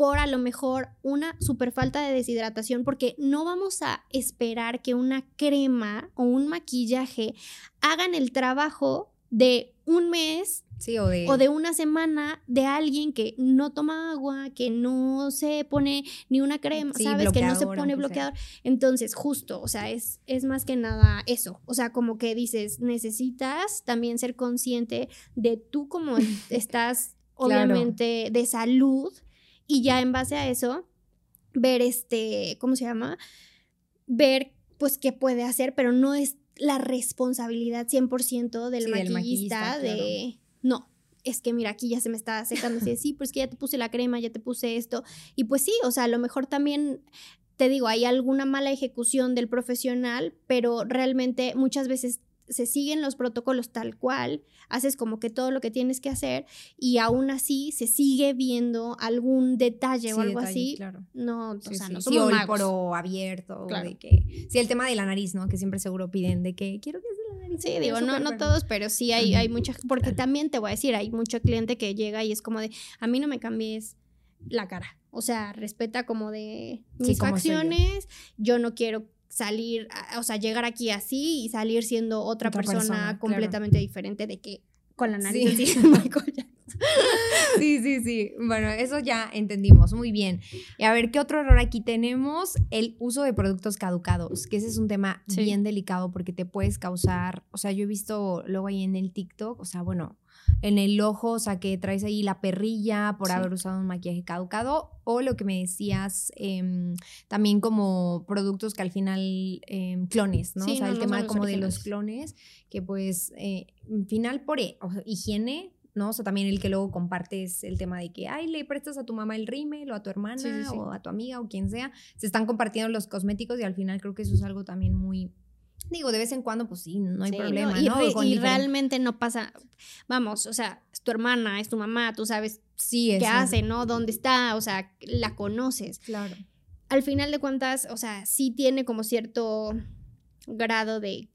por a lo mejor una super falta de deshidratación, porque no vamos a esperar que una crema o un maquillaje hagan el trabajo de un mes Sí, o de... o de una semana de alguien que no toma agua, que no se pone ni una crema, Sí, ¿sabes? Que no se pone sea. bloqueador. Entonces, justo, o sea, es, es más que nada eso. O sea, como que dices, necesitas también ser consciente de tú como estás, Claro. obviamente, de salud, y ya en base a eso, ver este, ¿cómo se llama? Ver, pues, qué puede hacer, pero no es la responsabilidad 100% del Sí, del maquillista de, no, es que mira, aquí ya se me está secando, de, sí, pues que ya te puse la crema, ya te puse esto, y pues sí, o sea, a lo mejor también, te digo, hay alguna mala ejecución del profesional, pero realmente muchas veces se siguen los protocolos tal cual, haces como que todo lo que tienes que hacer y aún así se sigue viendo algún detalle Sí, o algo detalle, así. Claro. No, o Sí, sea, sí. no Sí, somos o el poro abierto, o Claro. de que... Sí, el tema de la nariz, ¿no? Que siempre seguro piden de que quiero que sea la nariz. Sí, digo, no, no verde". todos, pero sí hay, hay mucha, porque Claro. también te voy a decir, hay mucho cliente que llega y es como de, a mí no me cambies la cara. O sea, respeta como de mis como yo. facciones, yo. no quiero salir, o sea, llegar aquí así y salir siendo otra, Otra persona, persona, claro. completamente diferente de que con la nariz Sí. así Michael Jackson. Sí, sí, sí. Bueno, eso ya entendimos. Muy bien. Y a ver, ¿qué otro error aquí tenemos? El uso de productos caducados, que ese es un tema Sí. bien delicado porque te puedes causar, o sea, yo he visto luego ahí en el TikTok, o sea, bueno, en el ojo, o sea, que traes ahí la perrilla por Sí. haber usado un maquillaje caducado, o lo que me decías, em, también como productos que al final, em, clones, ¿no? Sí, o sea, no, el no tema como de los clones, que pues, eh, al final por eh, o sea, higiene, ¿no? O sea, también el que luego compartes el tema de que, ay, le prestas a tu mamá el rímel o a tu hermana Sí, sí, sí. o a tu amiga o quien sea, se están compartiendo los cosméticos y al final creo que eso es algo también muy, digo, de vez en cuando, pues sí, no hay Sí, problema, y, ¿no? re- y realmente no pasa, vamos, o sea, es tu hermana, es tu mamá, tú sabes sí, qué hace, ¿no? ¿Dónde está? O sea, la conoces. Claro. al final de cuentas, o sea, sí tiene como cierto grado de,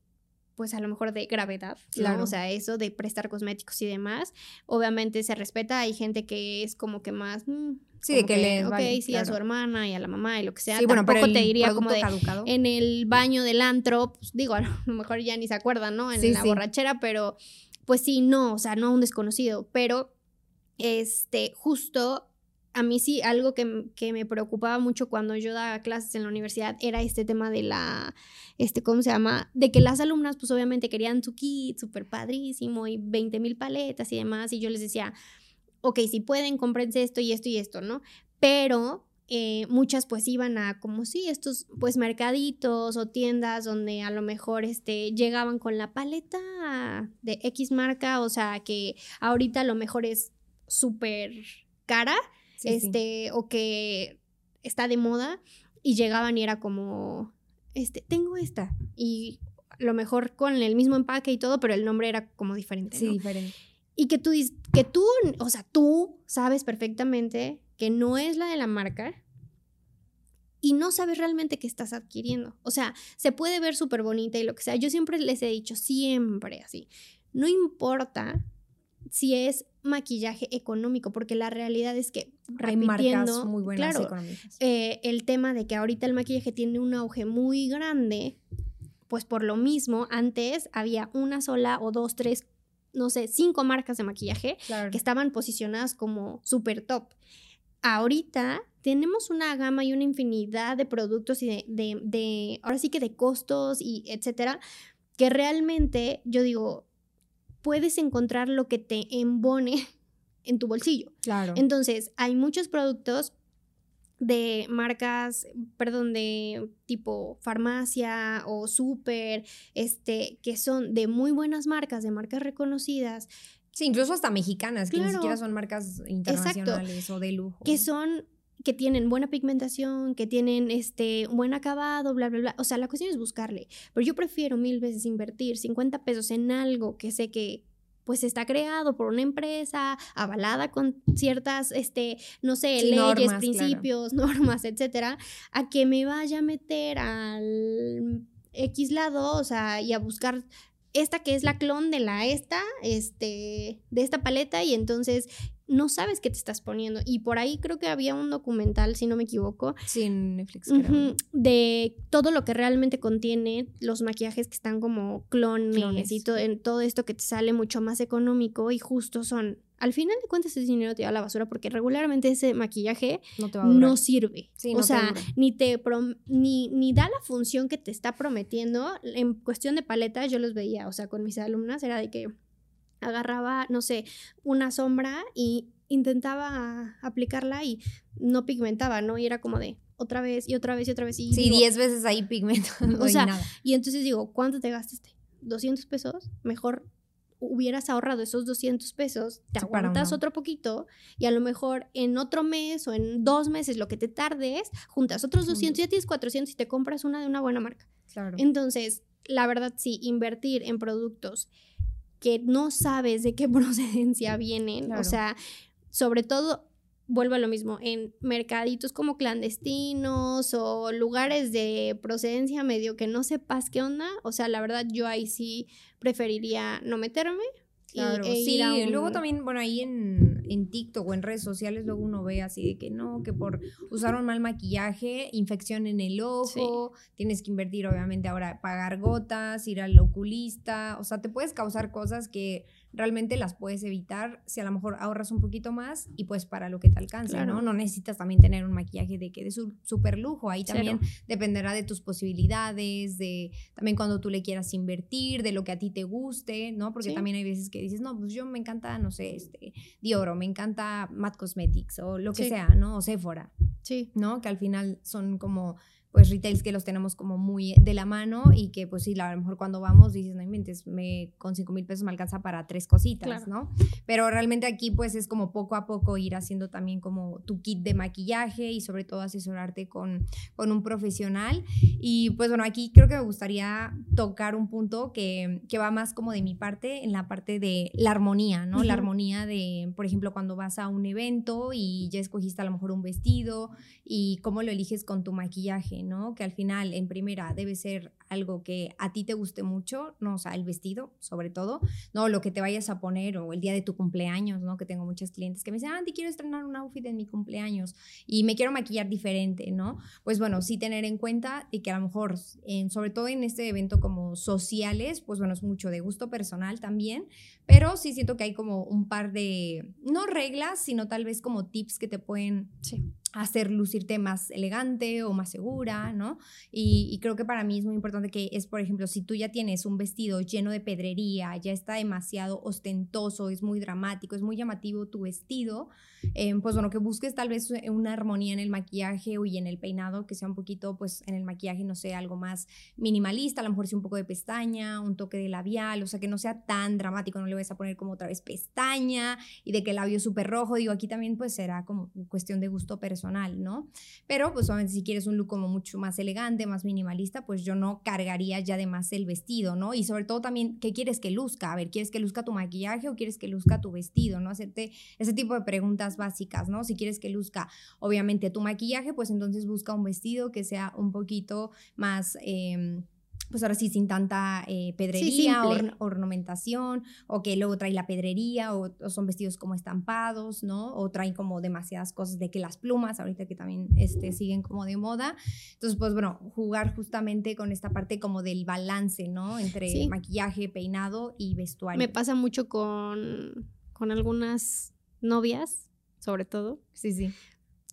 pues a lo mejor de gravedad, ¿no? O sea, eso de prestar cosméticos y demás. Obviamente se respeta, hay gente que es como que más... mm, Sí, de como que les Ok, vale, sí, a su hermana y a la mamá y lo que sea. sí, bueno, pero te diría como de... caducado. En el baño del antro, pues digo, a lo mejor ya ni se acuerdan, ¿no? En Sí, la sí. borrachera, pero pues sí, no, o sea, no a un desconocido, pero este, justo a mí sí, algo que, que, me preocupaba mucho cuando yo daba clases en la universidad era este tema de la, este, ¿cómo se llama? De que las alumnas, pues obviamente querían su kit súper padrísimo y 20 mil paletas y demás, y yo les decía, ok, si pueden, cómprense esto y esto y esto, ¿no? Pero eh, muchas pues iban a como si estos pues mercaditos o tiendas donde a lo mejor este llegaban con la paleta de X marca, o sea que ahorita a lo mejor es súper cara, este, o que está de moda, y llegaban y era como, este, tengo esta, y lo mejor con el mismo empaque y todo, pero el nombre era como diferente. Sí, diferente. Y que tú, que tú, o sea, tú sabes perfectamente que no es la de la marca y no sabes realmente qué estás adquiriendo. O sea, se puede ver súper bonita y lo que sea. Yo siempre les he dicho, siempre así, no importa si es maquillaje económico, porque la realidad es que hay marcas muy buenas claro, eh, el tema de que ahorita el maquillaje tiene un auge muy grande, pues por lo mismo, antes había una sola o dos, tres, no sé, cinco marcas de maquillaje que estaban posicionadas como super top. Ahorita tenemos una gama y una infinidad de productos y de, de, de ahora sí que de costos y etcétera, que realmente yo digo, puedes encontrar lo que te embone en tu bolsillo. Claro. Entonces, hay muchos productos de marcas, perdón, de tipo farmacia o súper, este, que son de muy buenas marcas, de marcas reconocidas. Sí, incluso hasta mexicanas, que ni siquiera son marcas internacionales o de lujo. Que son que tienen buena pigmentación, que tienen este buen acabado, bla, bla, bla. O sea, la cuestión es buscarle. Pero yo prefiero mil veces invertir 50 pesos en algo que sé que pues está creado por una empresa, avalada con ciertas, este, no sé, leyes, principios, normas, etcétera, a que me vaya a meter al X lado, o sea, y a buscar esta que es la clon de la esta, este, de esta paleta, y entonces no sabes qué te estás poniendo. Y por ahí creo que había un documental, si no me equivoco. Sí, en Netflix. de todo lo que realmente contiene los maquillajes que están como clones, y todo, en todo esto que te sale mucho más económico y justo son. Al final de cuentas, ese dinero te va a la basura porque regularmente ese maquillaje no, sirve. o sea, ni te ni, ni da la función que te está prometiendo. En cuestión de paletas, yo los veía, o sea, con mis alumnas era de que agarraba, no sé, una sombra y intentaba aplicarla y no pigmentaba, ¿no? Y era como de otra vez y otra vez y otra vez. Y sí, 10 veces ahí pigmentando. O sea, y, entonces digo, ¿cuánto te gastaste? ¿200 pesos? Mejor hubieras ahorrado esos 200 pesos, te aguantas otro poquito y a lo mejor en otro mes o en dos meses, lo que te tardes, juntas otros 200, ya tienes 400 y te compras una de una buena marca. Claro. Entonces, la verdad, sí, invertir en productos que no sabes de qué procedencia vienen. O sea, sobre todo, vuelvo a lo mismo, en mercaditos como clandestinos o lugares de procedencia medio que no sepas qué onda. O sea, la verdad, yo ahí sí preferiría no meterme Claro, e sí, luego también, bueno, ahí en, en, TikTok o en redes sociales luego uno ve así de que no, que por usar un mal maquillaje, infección en el ojo, tienes que invertir obviamente ahora, pagar gotas, ir al oculista, o sea, te puedes causar cosas que realmente las puedes evitar si a lo mejor ahorras un poquito más y pues para lo que te alcanza, ¿no? No necesitas también tener un maquillaje de que de súper lujo, ahí también dependerá de tus posibilidades, de también cuando tú le quieras invertir, de lo que a ti te guste, ¿no? Porque también hay veces que dices, no, pues yo me encanta, no sé, este, Dior o me encanta Matte Cosmetics o lo que sea, ¿no? O Sephora. Sí. ¿No? Que al final son como pues retails que los tenemos como muy de la mano y que pues sí, a lo mejor cuando vamos dices, no inventes, me, con 5 mil pesos me alcanza para tres cositas, ¿no? Pero realmente aquí pues es como poco a poco ir haciendo también como tu kit de maquillaje y sobre todo asesorarte con, con un profesional. Y pues bueno, aquí creo que me gustaría tocar un punto que, que va más como de mi parte, en la parte de la armonía, ¿no? La armonía de, por ejemplo, cuando vas a un evento y ya escogiste a lo mejor un vestido y cómo lo eliges con tu maquillaje, ¿no? Que al final, en primera, debe ser algo que a ti te guste mucho, no, o sea, el vestido, sobre todo, no, lo que te vayas a poner o el día de tu cumpleaños, ¿no? Que tengo muchos clientes que me dicen, Andy, quiero estrenar un outfit en mi cumpleaños y me quiero maquillar diferente, ¿no? Pues bueno, sí tener en cuenta y que a lo mejor, sobre todo en este evento como sociales, pues bueno, es mucho de gusto personal también, pero sí siento que hay como un par de, no reglas, sino tal vez como tips que te pueden hacer lucirte más elegante o más segura, ¿no? Y, creo que para mí es muy importante que es, por ejemplo, si tú ya tienes un vestido lleno de pedrería, ya está demasiado ostentoso, es muy dramático, es muy llamativo tu vestido, eh, pues bueno, que busques tal vez una armonía en el maquillaje o y en el peinado, que sea un poquito, pues en el maquillaje, no sé, algo más minimalista, a lo mejor sí un poco de pestaña, un toque de labial, o sea, que no sea tan dramático, no le vas a poner como otra vez pestaña y de que el labio súper rojo, digo, aquí también pues será como cuestión de gusto personal ¿no? Pero pues obviamente si quieres un look como mucho más elegante, más minimalista, pues yo no cargaría ya de más el vestido, ¿no? Y sobre todo también, ¿qué quieres que luzca? A ver, ¿quieres que luzca tu maquillaje o quieres que luzca tu vestido, ¿no? Hacerte ese tipo de preguntas básicas, ¿no? Si quieres que luzca, obviamente, tu maquillaje, pues entonces busca un vestido que sea un poquito más... Em, pues ahora sí, sin tanta eh, pedrería, ornamentación, o que luego trae la pedrería, o, son vestidos como estampados, ¿no? O traen como demasiadas cosas de que las plumas, ahorita que también este, siguen como de moda. Entonces, pues bueno, jugar justamente con esta parte como del balance, ¿no? Entre maquillaje, peinado y vestuario. Me pasa mucho con, con algunas novias, sobre todo. Sí, sí.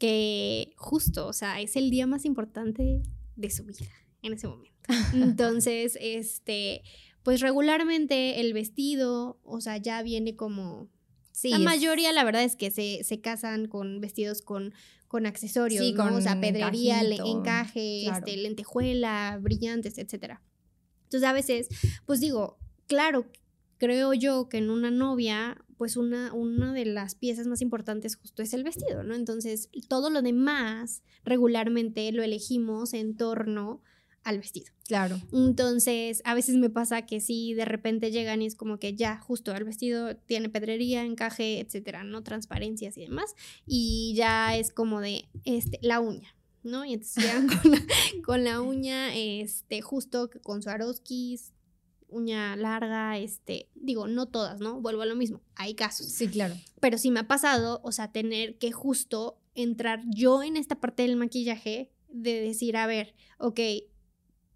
Que justo, o sea, es el día más importante de su vida en ese momento. Entonces, este, pues regularmente el vestido, o sea, ya viene como... Sí, la mayoría, la verdad es que se, se casan con vestidos con, con accesorios, sí, Con o sea, pedrería, encaje, este, lentejuela, brillantes, etc. Entonces, a veces, pues digo, claro, creo yo que en una novia, pues una, una de las piezas más importantes justo es el vestido, ¿no? Entonces, todo lo demás regularmente lo elegimos en torno al vestido. Claro. Entonces, a veces me pasa que sí, de repente llegan y es como que ya, justo el vestido tiene pedrería, encaje, etcétera, ¿no? Transparencias y demás. Y ya es como de, este, la uña, ¿no? Y entonces llegan con la, uña, este, justo con Swarovskis, uña larga, este, digo, no todas, ¿no? Vuelvo a lo mismo, hay casos. Sí, claro. Pero sí me ha pasado, o sea, tener que justo entrar yo en esta parte del maquillaje de decir, a ver, ok,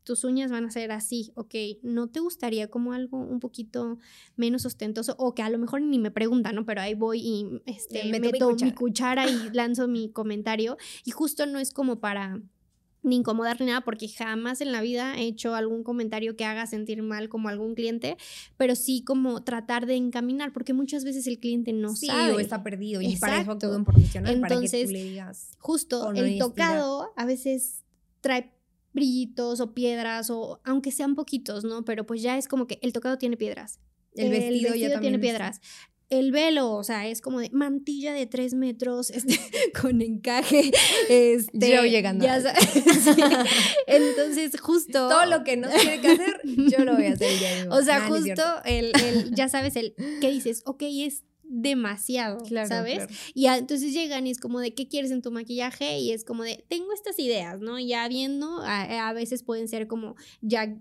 tus uñas van a ser así, ok, ¿no te gustaría como algo un poquito menos ostentoso? O que a lo mejor ni me preguntan, ¿no? Pero ahí voy y este, meto, mi, cuchara. y lanzo mi comentario. Y justo no es como para ni incomodar ni nada, porque jamás en la vida he hecho algún comentario que haga sentir mal como algún cliente, pero sí como tratar de encaminar, porque muchas veces el cliente no sí, sabe. o está perdido, y para eso todo un profesional, Entonces, para que tú le digas. Justo, el tocado a veces trae brillitos o piedras o aunque sean poquitos, ¿no? Pero pues ya es como que el tocado tiene piedras. El, vestido, ya tiene piedras. El velo, o sea, es como de mantilla de tres metros, este, con encaje. Este, yo llegando. Ya Entonces, justo. Todo lo que no tiene que hacer, yo lo voy a hacer ya. O sea, justo el, el, ya sabes, el que dices, ok, es demasiado, ¿sabes? Y entonces llegan y es como de, ¿qué quieres en tu maquillaje? Y es como de, tengo estas ideas, ¿no? Ya viendo, a, veces pueden ser como ya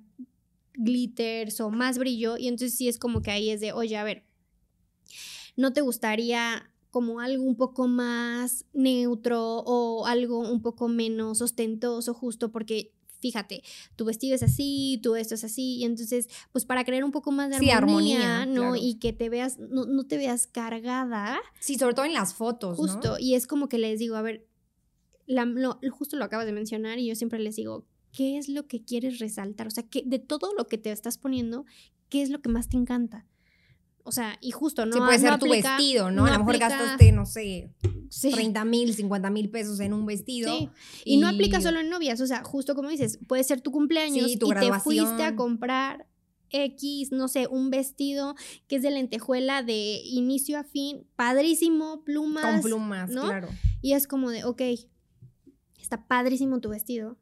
glitters o más brillo, y entonces sí es como que ahí es de, oye, a ver, ¿no te gustaría como algo un poco más neutro o algo un poco menos ostentoso justo porque fíjate, tu vestido es así, tú esto es así, y entonces, pues para crear un poco más de armonía, ¿no? Y que te veas, no, te veas cargada. Sí, sobre todo en las fotos. Justo, y es como que les digo, a ver, justo lo acabas de mencionar y yo siempre les digo, ¿qué es lo que quieres resaltar? O sea, que de todo lo que te estás poniendo, ¿qué es lo que más te encanta? O sea, y justo, ¿no? Sí, puede ser tu vestido, ¿no? a lo mejor gastaste, no sé, 30 mil, 50 mil pesos en un vestido. Sí. Y, no aplica solo en novias, o sea, justo como dices, puede ser tu cumpleaños y te fuiste a comprar X, no sé, un vestido que es de lentejuela de inicio a fin, padrísimo, plumas. Con plumas, ¿no? claro. Y es como de, ok, está padrísimo tu vestido.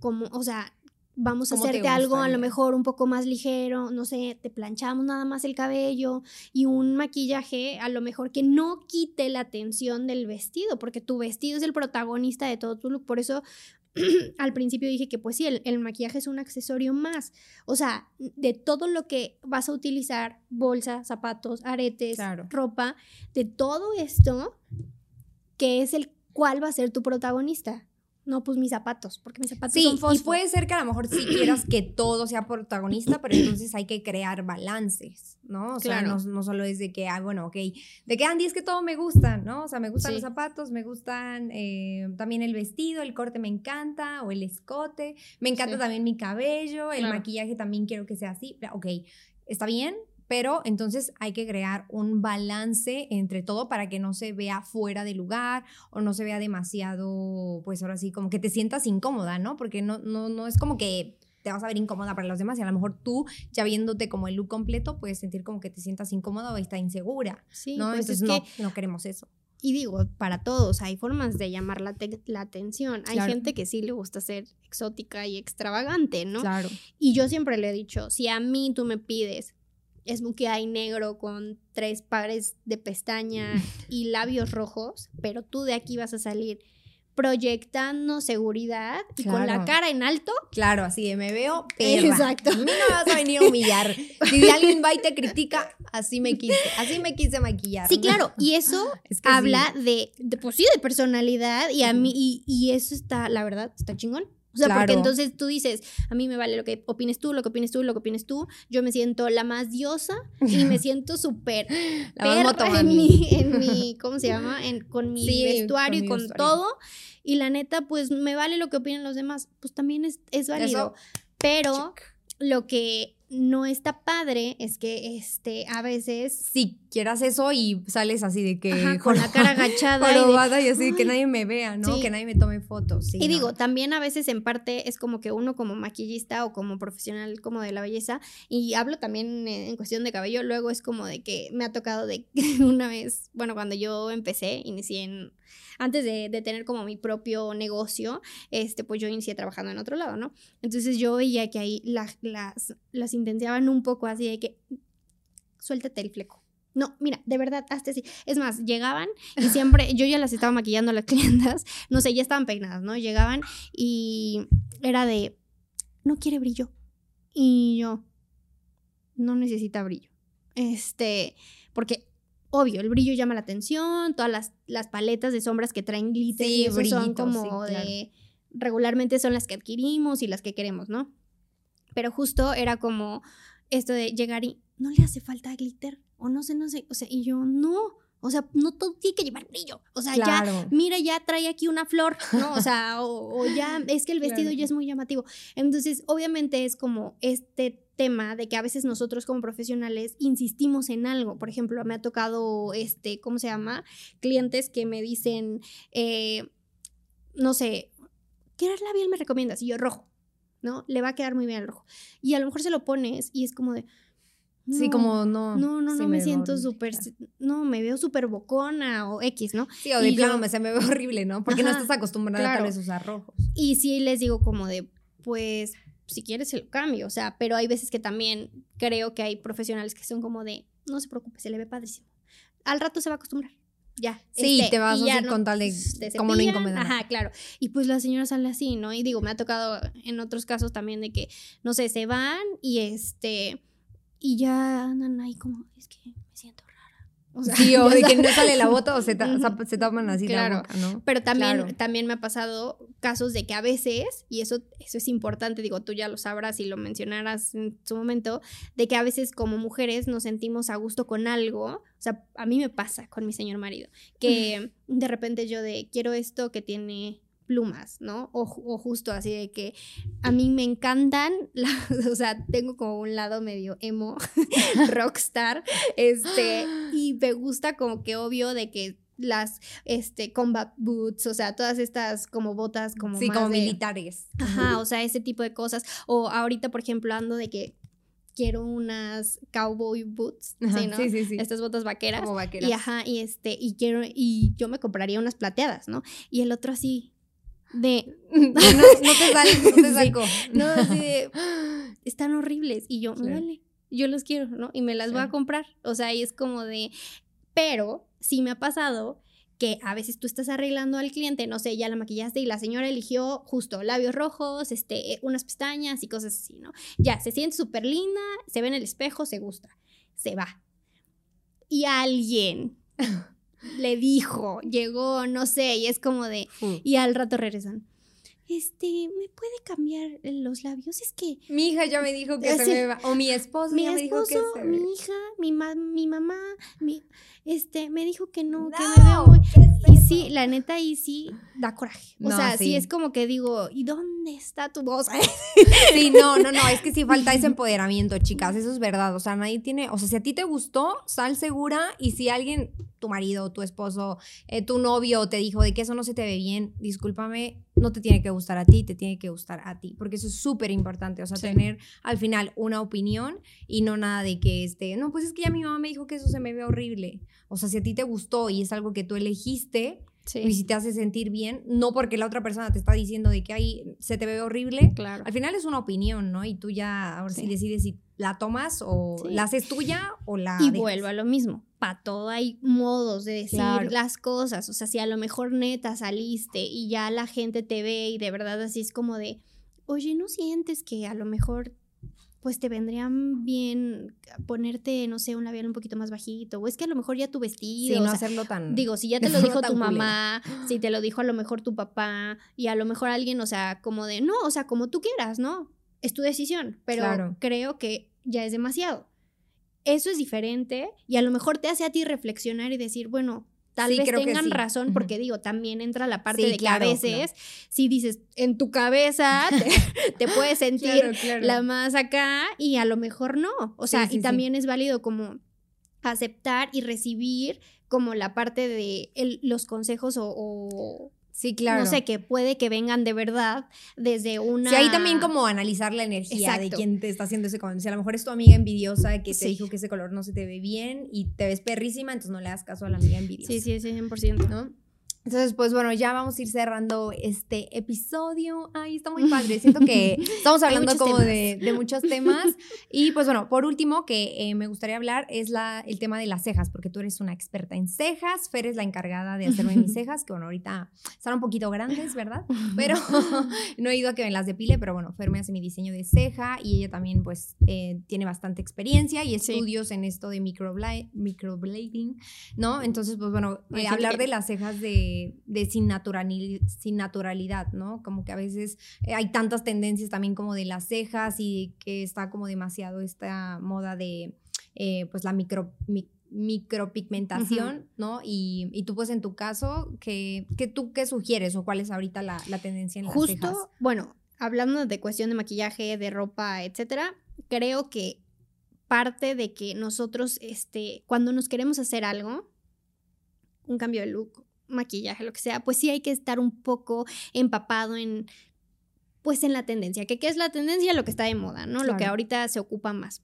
Como, o sea, vamos a hacerte algo a lo mejor un poco más ligero, no sé, te planchamos nada más el cabello y un maquillaje a lo mejor que no quite la atención del vestido, porque tu vestido es el protagonista de todo tu look, por eso al principio dije que pues sí, el, el, maquillaje es un accesorio más. O sea, de todo lo que vas a utilizar, bolsa, zapatos, aretes, ropa, de todo esto, que es el cuál va a ser tu protagonista no, pues mis zapatos, porque mis zapatos son fosfo. y puede ser que a lo mejor sí quieras que todo sea protagonista, pero entonces hay que crear balances, ¿no? O sea, no, no, solo es de que, ah, bueno, ok, de que Andy es que todo me gusta, ¿no? O sea, me gustan los zapatos, me gustan eh, también el vestido, el corte me encanta, o el escote, me encanta también mi cabello, el maquillaje también quiero que sea así, ok, está bien, pero entonces hay que crear un balance entre todo para que no se vea fuera de lugar o no se vea demasiado, pues ahora sí, como que te sientas incómoda, ¿no? Porque no, no, no es como que te vas a ver incómoda para los demás y a lo mejor tú, ya viéndote como el look completo, puedes sentir como que te sientas incómoda o está insegura, sí, ¿no? Pues entonces no, no queremos eso. Y digo, para todos, hay formas de llamar la, la atención. Hay gente que sí le gusta ser exótica y extravagante, ¿no? Claro. Y yo siempre le he dicho, si a mí tú me pides hay negro con tres pares de pestaña y labios rojos, pero tú de aquí vas a salir proyectando seguridad y con la cara en alto. Claro, así de me veo perra. Exacto. A mí no me vas a venir a humillar. Si alguien va y te critica, así me quise, así me quise maquillar. Sí, claro, y eso habla de, de, pues sí, de personalidad y a mí, y, y eso está, la verdad, está chingón. O sea, porque entonces tú dices, a mí me vale lo que opines tú, lo que opines tú, lo que opines tú. Yo me siento la más diosa y me siento súper en mi, en mi, ¿cómo se llama? En, con mi vestuario y con todo. Y la neta, pues me vale lo que opinen los demás. Pues también es, es válido. Pero lo que no está padre es que este a veces si quieras eso y sales así de que con la cara agachada y, así que nadie me vea no que nadie me tome fotos y digo también a veces en parte es como que uno como maquillista o como profesional como de la belleza y hablo también en cuestión de cabello luego es como de que me ha tocado de una vez bueno cuando yo empecé inicié en antes de, tener como mi propio negocio, este, pues yo inicié trabajando en otro lado, ¿no? Entonces yo veía que ahí las, las intensiaban un poco así de que, suéltate el fleco. No, mira, de verdad, hasta así. Es más, llegaban y siempre, yo ya las estaba maquillando a las clientas, no sé, ya estaban peinadas, ¿no? Llegaban y era de, no quiere brillo. Y yo, no necesita brillo. Este, porque obvio, el brillo llama la atención, todas las, las paletas de sombras que traen glitter y son como de regularmente son las que adquirimos y las que queremos, ¿no? Pero justo era como esto de llegar y no le hace falta glitter o no sé, no sé, o sea, y yo no, o sea, no todo tiene que llevar brillo. O sea, ya, mira, ya trae aquí una flor, ¿no? O sea, o, ya, es que el vestido ya es muy llamativo. Entonces, obviamente es como este tema de que a veces nosotros como profesionales insistimos en algo. Por ejemplo, me ha tocado, este, ¿cómo se llama? Clientes que me dicen, eh, no sé, ¿qué labial me recomiendas? Y yo, rojo, ¿no? Le va a quedar muy bien el rojo. Y a lo mejor se lo pones y es como de... sí, como no. No, no, no me, siento súper. No, me veo súper bocona o X, ¿no? Sí, o de plano me, se me ve horrible, ¿no? Porque no estás acostumbrada a tal vez usar rojos. Y sí les digo como de, pues, si quieres se lo cambio, o sea, pero hay veces que también creo que hay profesionales que son como de, no se preocupe, se le ve padrísimo. Al rato se va a acostumbrar. Ya. Sí, este, te vas a hacer con tal de como no incomodar. Ajá, claro. Y pues la señora sale así, ¿no? Y digo, me ha tocado en otros casos también de que, no sé, se van y este, y ya andan ahí como, es que me siento o sea, sí, o de que no sale la bota o se, se toman así la boca, ¿no? Pero también, también me ha pasado casos de que a veces, y eso, eso es importante, digo, tú ya lo sabrás y lo mencionarás en su momento, de que a veces como mujeres nos sentimos a gusto con algo. O sea, a mí me pasa con mi señor marido, que de repente yo de quiero esto que tiene plumas, ¿no? O, justo así de que a mí me encantan, o sea, tengo como un lado medio emo, rockstar, este, y me gusta como que obvio de que las este combat boots, o sea, todas estas como botas como sí, como militares. Ajá, o sea, ese tipo de cosas. O ahorita, por ejemplo, ando de que quiero unas cowboy boots, ¿sí, ¿no? Sí, sí, sí. Estas botas vaqueras. Como vaqueras. Y ajá, y este, y quiero, y yo me compraría unas plateadas, ¿no? Y el otro así, de no, te no te saco. no, así de están horribles y yo, vale, yo los quiero, ¿no? Y me las voy a comprar. O sea, y es como de pero sí me ha pasado que a veces tú estás arreglando al cliente, no sé, ya la maquillaste y la señora eligió justo labios rojos, este, unas pestañas y cosas así, ¿no? Ya, se siente súper linda, se ve en el espejo, se gusta, se va. Y alguien le dijo, llegó, no sé, y es como de, y al rato regresan. Este, ¿me puede cambiar los labios? Es que... Mi hija ya me dijo que se me va, o mi esposo mi ya me dijo que se mi hija, mi, mi mamá, mi, este, me dijo que no, que me veo muy... Sí, la neta, y sí, da coraje. O sea, sí. es como que digo, ¿y dónde está tu voz? sí, no, no, no, es que sí falta ese empoderamiento, chicas, eso es verdad. O sea, nadie tiene, o sea, si a ti te gustó, sal segura y si alguien, tu marido, tu esposo, eh, tu novio te dijo de que eso no se te ve bien, discúlpame, no te tiene que gustar a ti, te tiene que gustar a ti, porque eso es súper importante, o sea, tener al final una opinión y no nada de que este, no, pues es que ya mi mamá me dijo que eso se me ve horrible. O sea, si a ti te gustó y es algo que tú elegiste, y si te hace sentir bien, no porque la otra persona te está diciendo de que ahí se te ve horrible, claro. al final es una opinión, ¿no? Y tú ya ahora sí, decides si la tomas o la haces tuya o la... Y vuelvo a lo mismo, para todo hay modos de decir las cosas, o sea, si a lo mejor neta saliste y ya la gente te ve y de verdad así es como de, oye, ¿no sientes que a lo mejor pues te vendrían bien ponerte, no sé, un labial un poquito más bajito, o es que a lo mejor ya tu vestido. Sí, no hacerlo tan. Digo, si ya te lo dijo tu mamá, si te lo dijo a lo mejor tu papá, y a lo mejor alguien, o sea, como de, no, o sea, como tú quieras, ¿no? Es tu decisión, pero creo que ya es demasiado. Eso es diferente y a lo mejor te hace a ti reflexionar y decir, bueno, tal vez tengan razón, porque digo, también entra la parte de que a veces, si dices, en tu cabeza te, puedes sentir la más acá y a lo mejor no. O sea, y también es válido como aceptar y recibir como la parte de los consejos o Sí, claro. No sé, que puede que vengan de verdad desde una... Sí, ahí también como analizar la energía de quien te está haciendo ese comentario. Si a lo mejor es tu amiga envidiosa que te dijo que ese color no se te ve bien y te ves perrísima, entonces no le das caso a la amiga envidiosa. Sí, sí, sí, 100%. ¿No? Entonces, pues bueno, ya vamos a ir cerrando este episodio. Ay, está muy padre. Siento que estamos hablando como de, muchos temas. Y pues bueno, por último, que eh, me gustaría hablar es la, el tema de las cejas, porque tú eres una experta en cejas. Fer es la encargada de hacerme mis cejas, que bueno, ahorita están un poquito grandes, ¿verdad? Pero no he ido a que me las depile, pero bueno, Fer me hace mi diseño de ceja y ella también pues eh, tiene bastante experiencia y estudios en esto de microblading, ¿no? Entonces, pues bueno, eh, hablar de las cejas de de, sin, sin naturalidad, ¿no? Como que a veces eh, hay tantas tendencias también como de las cejas y que está como demasiado esta moda de eh, pues la micro, micropigmentación, ¿no? Y, tú pues en tu caso, ¿qué, tú qué sugieres o cuál es ahorita la, tendencia en las Justo, cejas? bueno, hablando de cuestión de maquillaje, de ropa, etcétera, creo que parte de que nosotros, este, cuando nos queremos hacer algo, un cambio de look maquillaje, lo que sea, pues sí hay que estar un poco empapado en, pues en la tendencia. ¿Qué, qué es la tendencia? Lo que está de moda, ¿no? Lo que ahorita se ocupa más.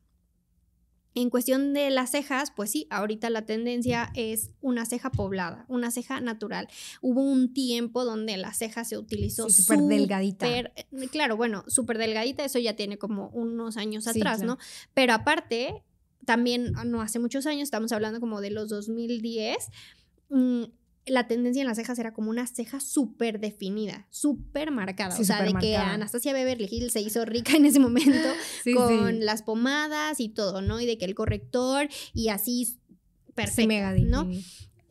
En cuestión de las cejas, pues sí, ahorita la tendencia es una ceja poblada, una ceja natural. Hubo un tiempo donde la ceja se utilizó súper delgadita. Eh, claro, bueno, súper delgadita, eso ya tiene como unos años atrás, ¿no? Pero aparte, también no hace muchos años, estamos hablando como de los 2010, la tendencia en las cejas era como una ceja súper definida, súper marcada. o sea, de que Anastasia Beverly Hills se hizo rica en ese momento con las pomadas y todo, ¿no? Y de que el corrector y así perfecto, ¿no?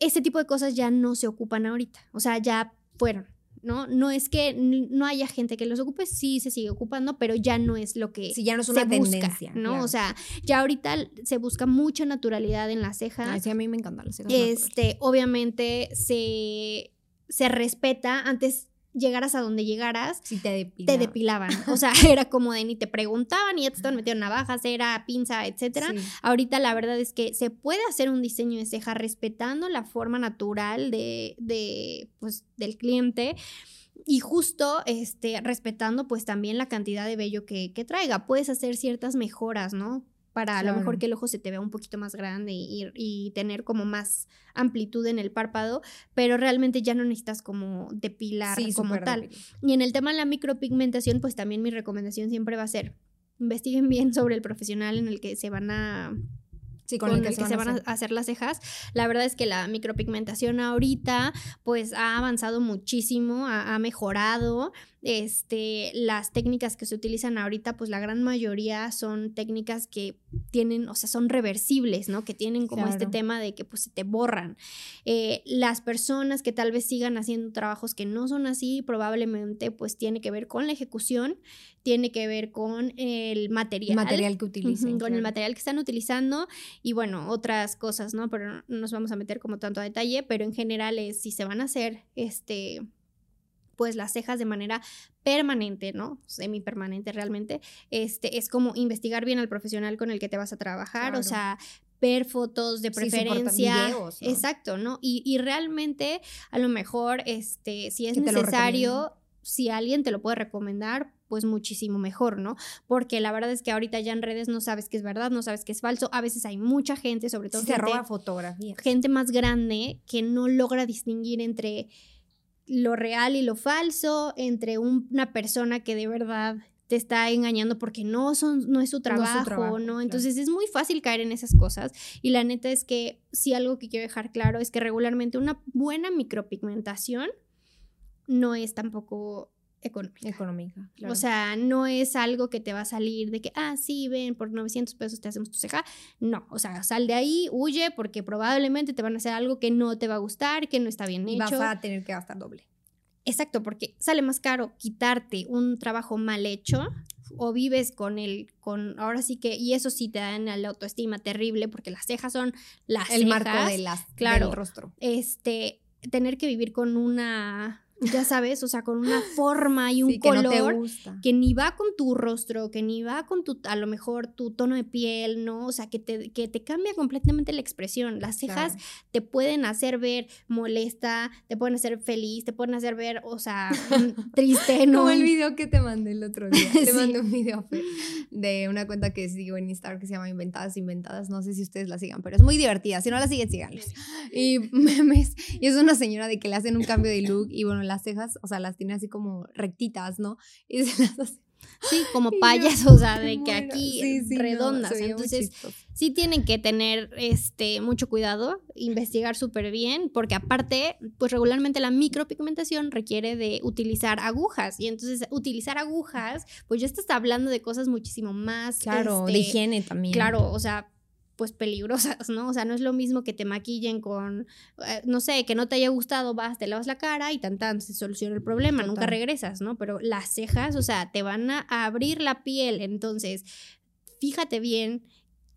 Ese tipo de cosas ya no se ocupan ahorita. O sea, ya fueron. ¿No? No es que no haya gente que los ocupe, sí se sigue ocupando, pero ya no es lo que sí, ya no es una tendencia, ¿no? O sea, ya ahorita se busca mucha naturalidad en la ceja. sí, a mí me encantan las cejas. Este, obviamente se, se respeta antes llegaras a donde llegaras, te, depilaban. O sea, era como de ni te preguntaban y ya te estaban metiendo navajas, era pinza, etcétera. Ahorita la verdad es que se puede hacer un diseño de ceja respetando la forma natural de, de pues, del cliente y justo este, respetando pues también la cantidad de vello que, que traiga. Puedes hacer ciertas mejoras, ¿no? Para a lo mejor que el ojo se te vea un poquito más grande y, tener como más amplitud en el párpado, pero realmente ya no necesitas como depilar como tal. Y en el tema de la micropigmentación, pues también mi recomendación siempre va a ser, investiguen bien sobre el profesional en el que se van a con, el que, se van, a, hacer. las cejas. La verdad es que la micropigmentación ahorita pues ha avanzado muchísimo, ha, mejorado. Este, las técnicas que se utilizan ahorita, pues la gran mayoría son técnicas que tienen, o sea, son reversibles, ¿no? Que tienen como este tema de que pues se te borran. Eh, las personas que tal vez sigan haciendo trabajos que no son así, probablemente pues tiene que ver con la ejecución, tiene que ver con el material. Material que utilizan. Con el material que están utilizando y bueno, otras cosas, ¿no? Pero no nos vamos a meter como tanto a detalle, pero en general es si se van a hacer, este, pues las cejas de manera permanente, ¿no? Semi-permanente realmente, este, es como investigar bien al profesional con el que te vas a trabajar, o sea, ver fotos de preferencia. Exacto, ¿no? Y, y, realmente, a lo mejor, este, si es necesario, si alguien te lo puede recomendar, pues muchísimo mejor, ¿no? Porque la verdad es que ahorita ya en redes no sabes qué es verdad, no sabes qué es falso. A veces hay mucha gente, sobre todo se roba fotografías. Gente más grande que no logra distinguir entre lo real y lo falso, entre una persona que de verdad te está engañando porque no son no es su trabajo, ¿no? Entonces es muy fácil caer en esas cosas y la neta es que sí algo que quiero dejar claro es que regularmente una buena micropigmentación no es tampoco económica. Económica, O sea, no es algo que te va a salir de que, ah, sí, ven, por 900 pesos te hacemos tu ceja. No, o sea, sal de ahí, huye, porque probablemente te van a hacer algo que no te va a gustar, que no está bien hecho. Vas a tener que gastar doble. Exacto, porque sale más caro quitarte un trabajo mal hecho o vives con el, con, ahora sí que, y eso sí te da la autoestima terrible porque las cejas son las El marco de las, claro, del rostro. Este, tener que vivir con una ya sabes, o sea, con una forma y un color que, ni va con tu rostro, que ni va con tu, a lo mejor tu tono de piel, ¿no? O sea, que te, que te cambia completamente la expresión. Las cejas te pueden hacer ver molesta, te pueden hacer feliz, te pueden hacer ver, o sea, triste, ¿no? Como el video que te mandé el otro día. Te mandé un video de una cuenta que sigo en Instagram que se llama Inventadas Inventadas. No sé si ustedes la sigan, pero es muy divertida. Si no la siguen, síganlos. Y memes. Y es una señora de que le hacen un cambio de look y bueno, las cejas, o sea, las tiene así como rectitas, ¿no? Y se las hace Sí, como payas, o sea, de que aquí redondas. Entonces, sí tienen que tener este mucho cuidado, investigar súper bien, porque aparte, pues regularmente la micropigmentación requiere de utilizar agujas. Y entonces, utilizar agujas, pues ya estás hablando de cosas muchísimo más. Claro, de este, higiene también. Claro, o sea, pues peligrosas, ¿no? O sea, no es lo mismo que te maquillen con, eh, no sé, que no te haya gustado, vas, te lavas la cara y tan tan se soluciona el problema, nunca regresas, ¿no? Pero las cejas, o sea, te van a abrir la piel, entonces, fíjate bien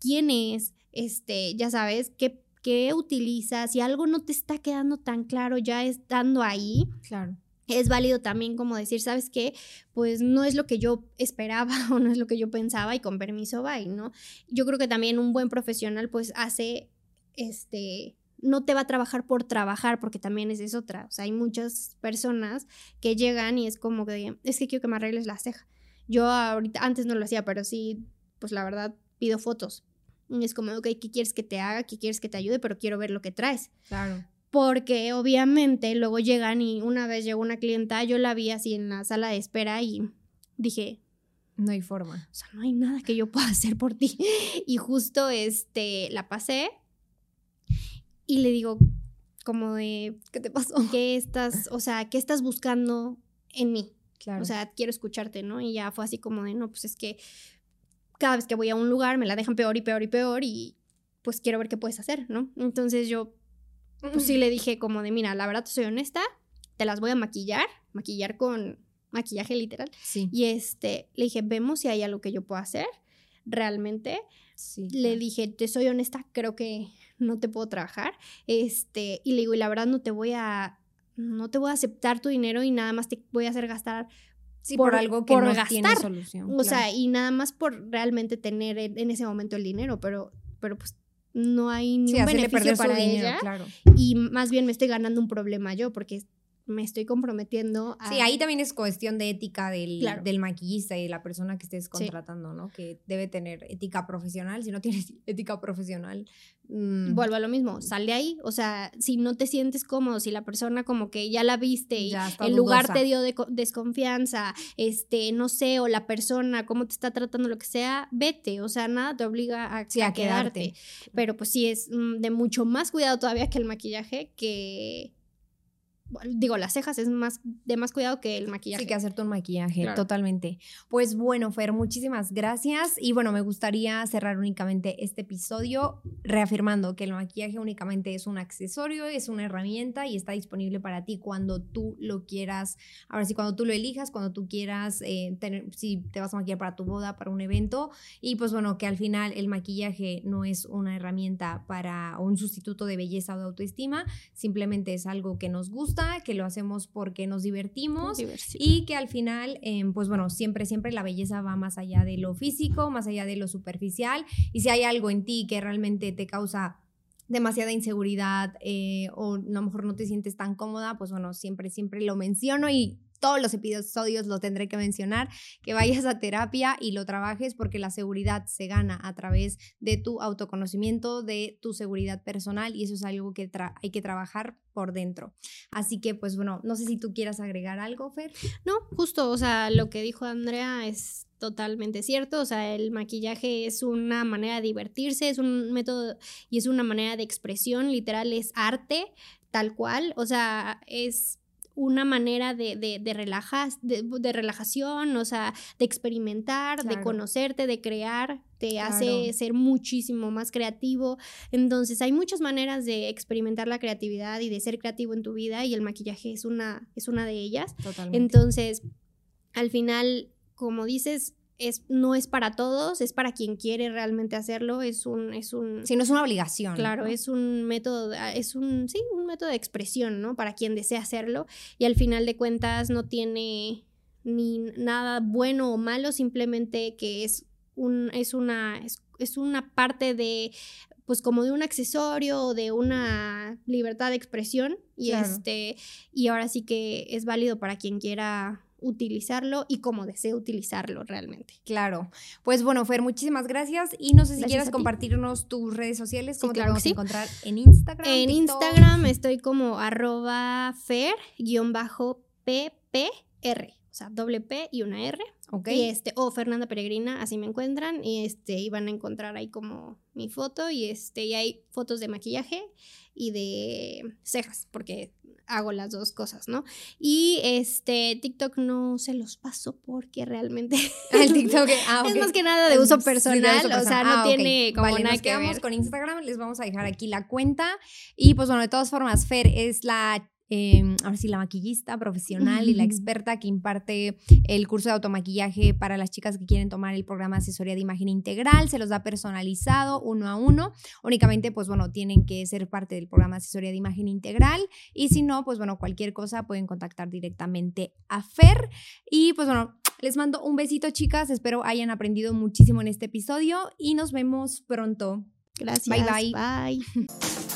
quién es, este, ya sabes, qué, qué utilizas, si algo no te está quedando tan claro ya estando ahí. Claro es válido también como decir, ¿sabes qué? Pues no es lo que yo esperaba o no es lo que yo pensaba y con permiso bye, ¿no? Yo creo que también un buen profesional pues hace, este, no te va a trabajar por trabajar, porque también es, es otra. O sea, hay muchas personas que llegan y es como que, es que quiero que me arregles la ceja. Yo ahorita, antes no lo hacía, pero sí, pues la verdad, pido fotos. Y es como, ok, ¿qué quieres que te haga? ¿Qué quieres que te ayude? Pero quiero ver lo que traes. Claro porque obviamente luego llegan y una vez llegó una clienta, yo la vi así en la sala de espera y dije, no hay forma. O sea, no hay nada que yo pueda hacer por ti. Y justo este la pasé y le digo como de, ¿qué te pasó? ¿Qué estás, o sea, qué estás buscando en mí? Claro. O sea, quiero escucharte, ¿no? Y ya fue así como de, no, pues es que cada vez que voy a un lugar me la dejan peor y peor y peor y pues quiero ver qué puedes hacer, ¿no? Entonces yo pues sí le dije como de, mira, la verdad soy honesta, te las voy a maquillar, maquillar con maquillaje literal. Sí. Y este, le dije, vemos si hay algo que yo pueda hacer realmente. Sí, le dije, te soy honesta, creo que no te puedo trabajar. Este, y le digo, y la verdad no te voy a, no te voy a aceptar tu dinero y nada más te voy a hacer gastar Sí, por, algo que no tiene solución. O sea, y nada más por realmente tener en, ese momento el dinero, pero, pero pues no hay ningún beneficio para ella. claro. Y más bien me estoy ganando un problema yo, porque me estoy comprometiendo a... Sí, ahí también es cuestión de ética del, Claro. del maquillista y de la persona que estés Sí. contratando, ¿no? Que debe tener ética profesional. Si no tienes ética profesional, mm, Vuelvo a lo mismo, sal de ahí, o sea, si no te sientes cómodo, si la persona como que ya la viste y el lugar te dio de co- desconfianza, este, no sé, o la persona, cómo te está tratando, lo que sea, vete, o sea, nada te obliga a, Sí, a a quedarte. quedarte. Pero pues sí es mm, de mucho más cuidado todavía que el maquillaje, que digo, las cejas es más de más cuidado que el maquillaje. Sí, que hacerte un maquillaje, Claro. totalmente. Pues bueno, Fer, muchísimas gracias. Y bueno, me gustaría cerrar únicamente este episodio reafirmando que el maquillaje únicamente es un accesorio, es una herramienta y está disponible para ti cuando tú lo quieras. Ahora sí, cuando tú lo elijas, cuando tú quieras, eh, tener, si te vas a maquillar para tu boda, para un evento. Y pues bueno, que al final el maquillaje no es una herramienta para o un sustituto de belleza o de autoestima, simplemente es algo que nos gusta, que lo hacemos porque nos divertimos y que al final, eh, pues bueno, siempre, siempre la belleza va más allá de lo físico, más allá de lo superficial. Y si hay algo en ti que realmente te causa demasiada inseguridad eh, o a lo mejor no te sientes tan cómoda, pues bueno, siempre, siempre lo menciono y todos los episodios lo tendré que mencionar, que vayas a terapia y lo trabajes porque la seguridad se gana a través de tu autoconocimiento, de tu seguridad personal y eso es algo que hay que trabajar por dentro. Así que pues bueno, no sé si tú quieras agregar algo, Fer. No, justo, o sea, lo que dijo Andrea es totalmente cierto, o sea, el maquillaje es una manera de divertirse, es un método y es una manera de expresión, literal es arte, tal cual, o sea, es una manera de, de, de, relajas- de, de relajación, o sea, de experimentar, de conocerte, de crear, te Claro. hace ser muchísimo más creativo. Entonces, hay muchas maneras de experimentar la creatividad y de ser creativo en tu vida y el maquillaje es una, es una de ellas. Totalmente. Entonces, al final, como dices, es, no es para todos, es para quien quiere realmente hacerlo, es un, es un, si no es una obligación. claro, ¿no? es un método, de- es un, sí, un método de expresión, ¿no? Para quien desea hacerlo y al final de cuentas no tiene ni nada bueno o malo, simplemente que es un, es una, es, es una parte de pues como de un accesorio o de una libertad de expresión y Claro. este y ahora sí que es válido para quien quiera utilizarlo y como desee utilizarlo realmente. Claro. Pues bueno, Fer, muchísimas gracias. Y no sé si Gracias ti. compartirnos tus redes sociales, Sí, cómo te claro podemos sí. encontrar en Instagram. En TikTok? Instagram estoy como arroba fer-ppr, o sea, doble P y una R. Ok. Y este, o Fernanda Peregrina, así me encuentran. Y este, y van a encontrar ahí como mi foto. Y este, y hay fotos de maquillaje y de cejas, porque hago las dos cosas, ¿no? Y este, TikTok no se los paso porque realmente el TikTok. Ah, es más que nada de uso Sí, de personal, o sea, no Ah, ok. tiene como Vale, nada nos que quedamos ver. con Instagram. Les vamos a dejar aquí la cuenta. Y pues bueno, de todas formas, Fer es la. Eh, ahora sí, la maquillista profesional y la experta que imparte el curso de automaquillaje para las chicas que quieren tomar el programa de asesoría de imagen integral. Se los da personalizado, uno a uno. Únicamente, pues bueno, tienen que ser parte del programa de asesoría de imagen integral. Y si no, pues bueno, cualquier cosa pueden contactar directamente a Fer. Y pues bueno, les mando un besito, chicas. Espero hayan aprendido muchísimo en este episodio y nos vemos pronto. Gracias. Bye, bye. Bye.